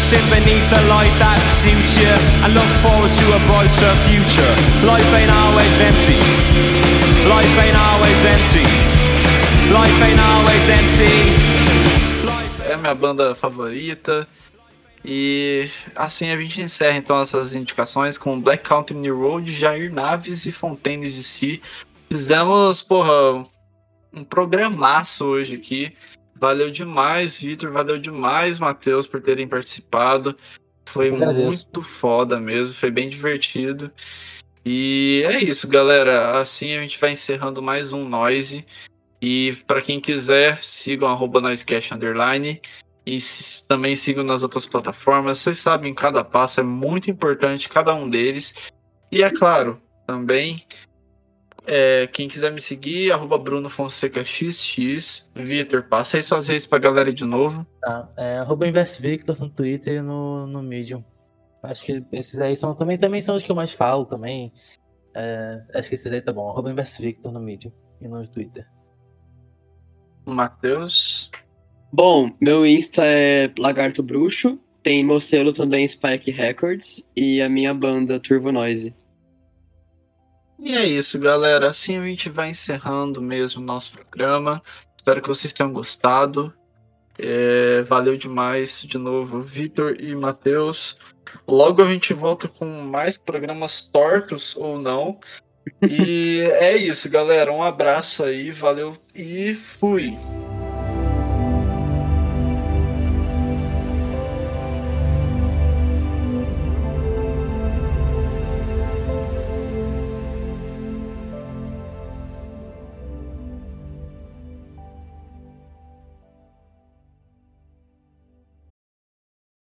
Sit beneath a light that suits you, and look forward to a brighter future. Life ain't always empty. Life ain't always empty. Life ain't always empty. É a minha banda favorita. E assim a gente encerra então essas indicações com Black Country New Road, Jair Naves e Fontaines de Si. Fizemos, porra, um programaço hoje aqui. Valeu demais, Vitor. Valeu demais, Matheus, por terem participado. Foi muito foda mesmo, foi bem divertido. E é isso, galera. Assim a gente vai encerrando mais um Noise. E para quem quiser, sigam arroba Noisecast Underline. E também sigam nas outras plataformas. Vocês sabem, cada passo é muito importante, cada um deles. E é claro, também, é, quem quiser me seguir, arroba Bruno Fonseca XX. Vitor, passa aí suas redes pra galera de novo. Tá, é, arroba Invest Victor no Twitter e no, no Medium. Acho que esses aí são também, também são os que eu mais falo também. É, acho que esses aí tá bom. Arroba Invest Victor no Medium e no Twitter. Matheus. Bom, meu Insta é Lagarto Bruxo. Tem meu selo também, Spike Records. E a minha banda, Turbo Noise. E é isso, galera. Assim a gente vai encerrando mesmo o nosso programa. Espero que vocês tenham gostado. É, valeu demais de novo, Vitor e Matheus. Logo a gente volta com mais programas tortos ou não. E (laughs) é isso, galera. Um abraço aí, valeu e fui.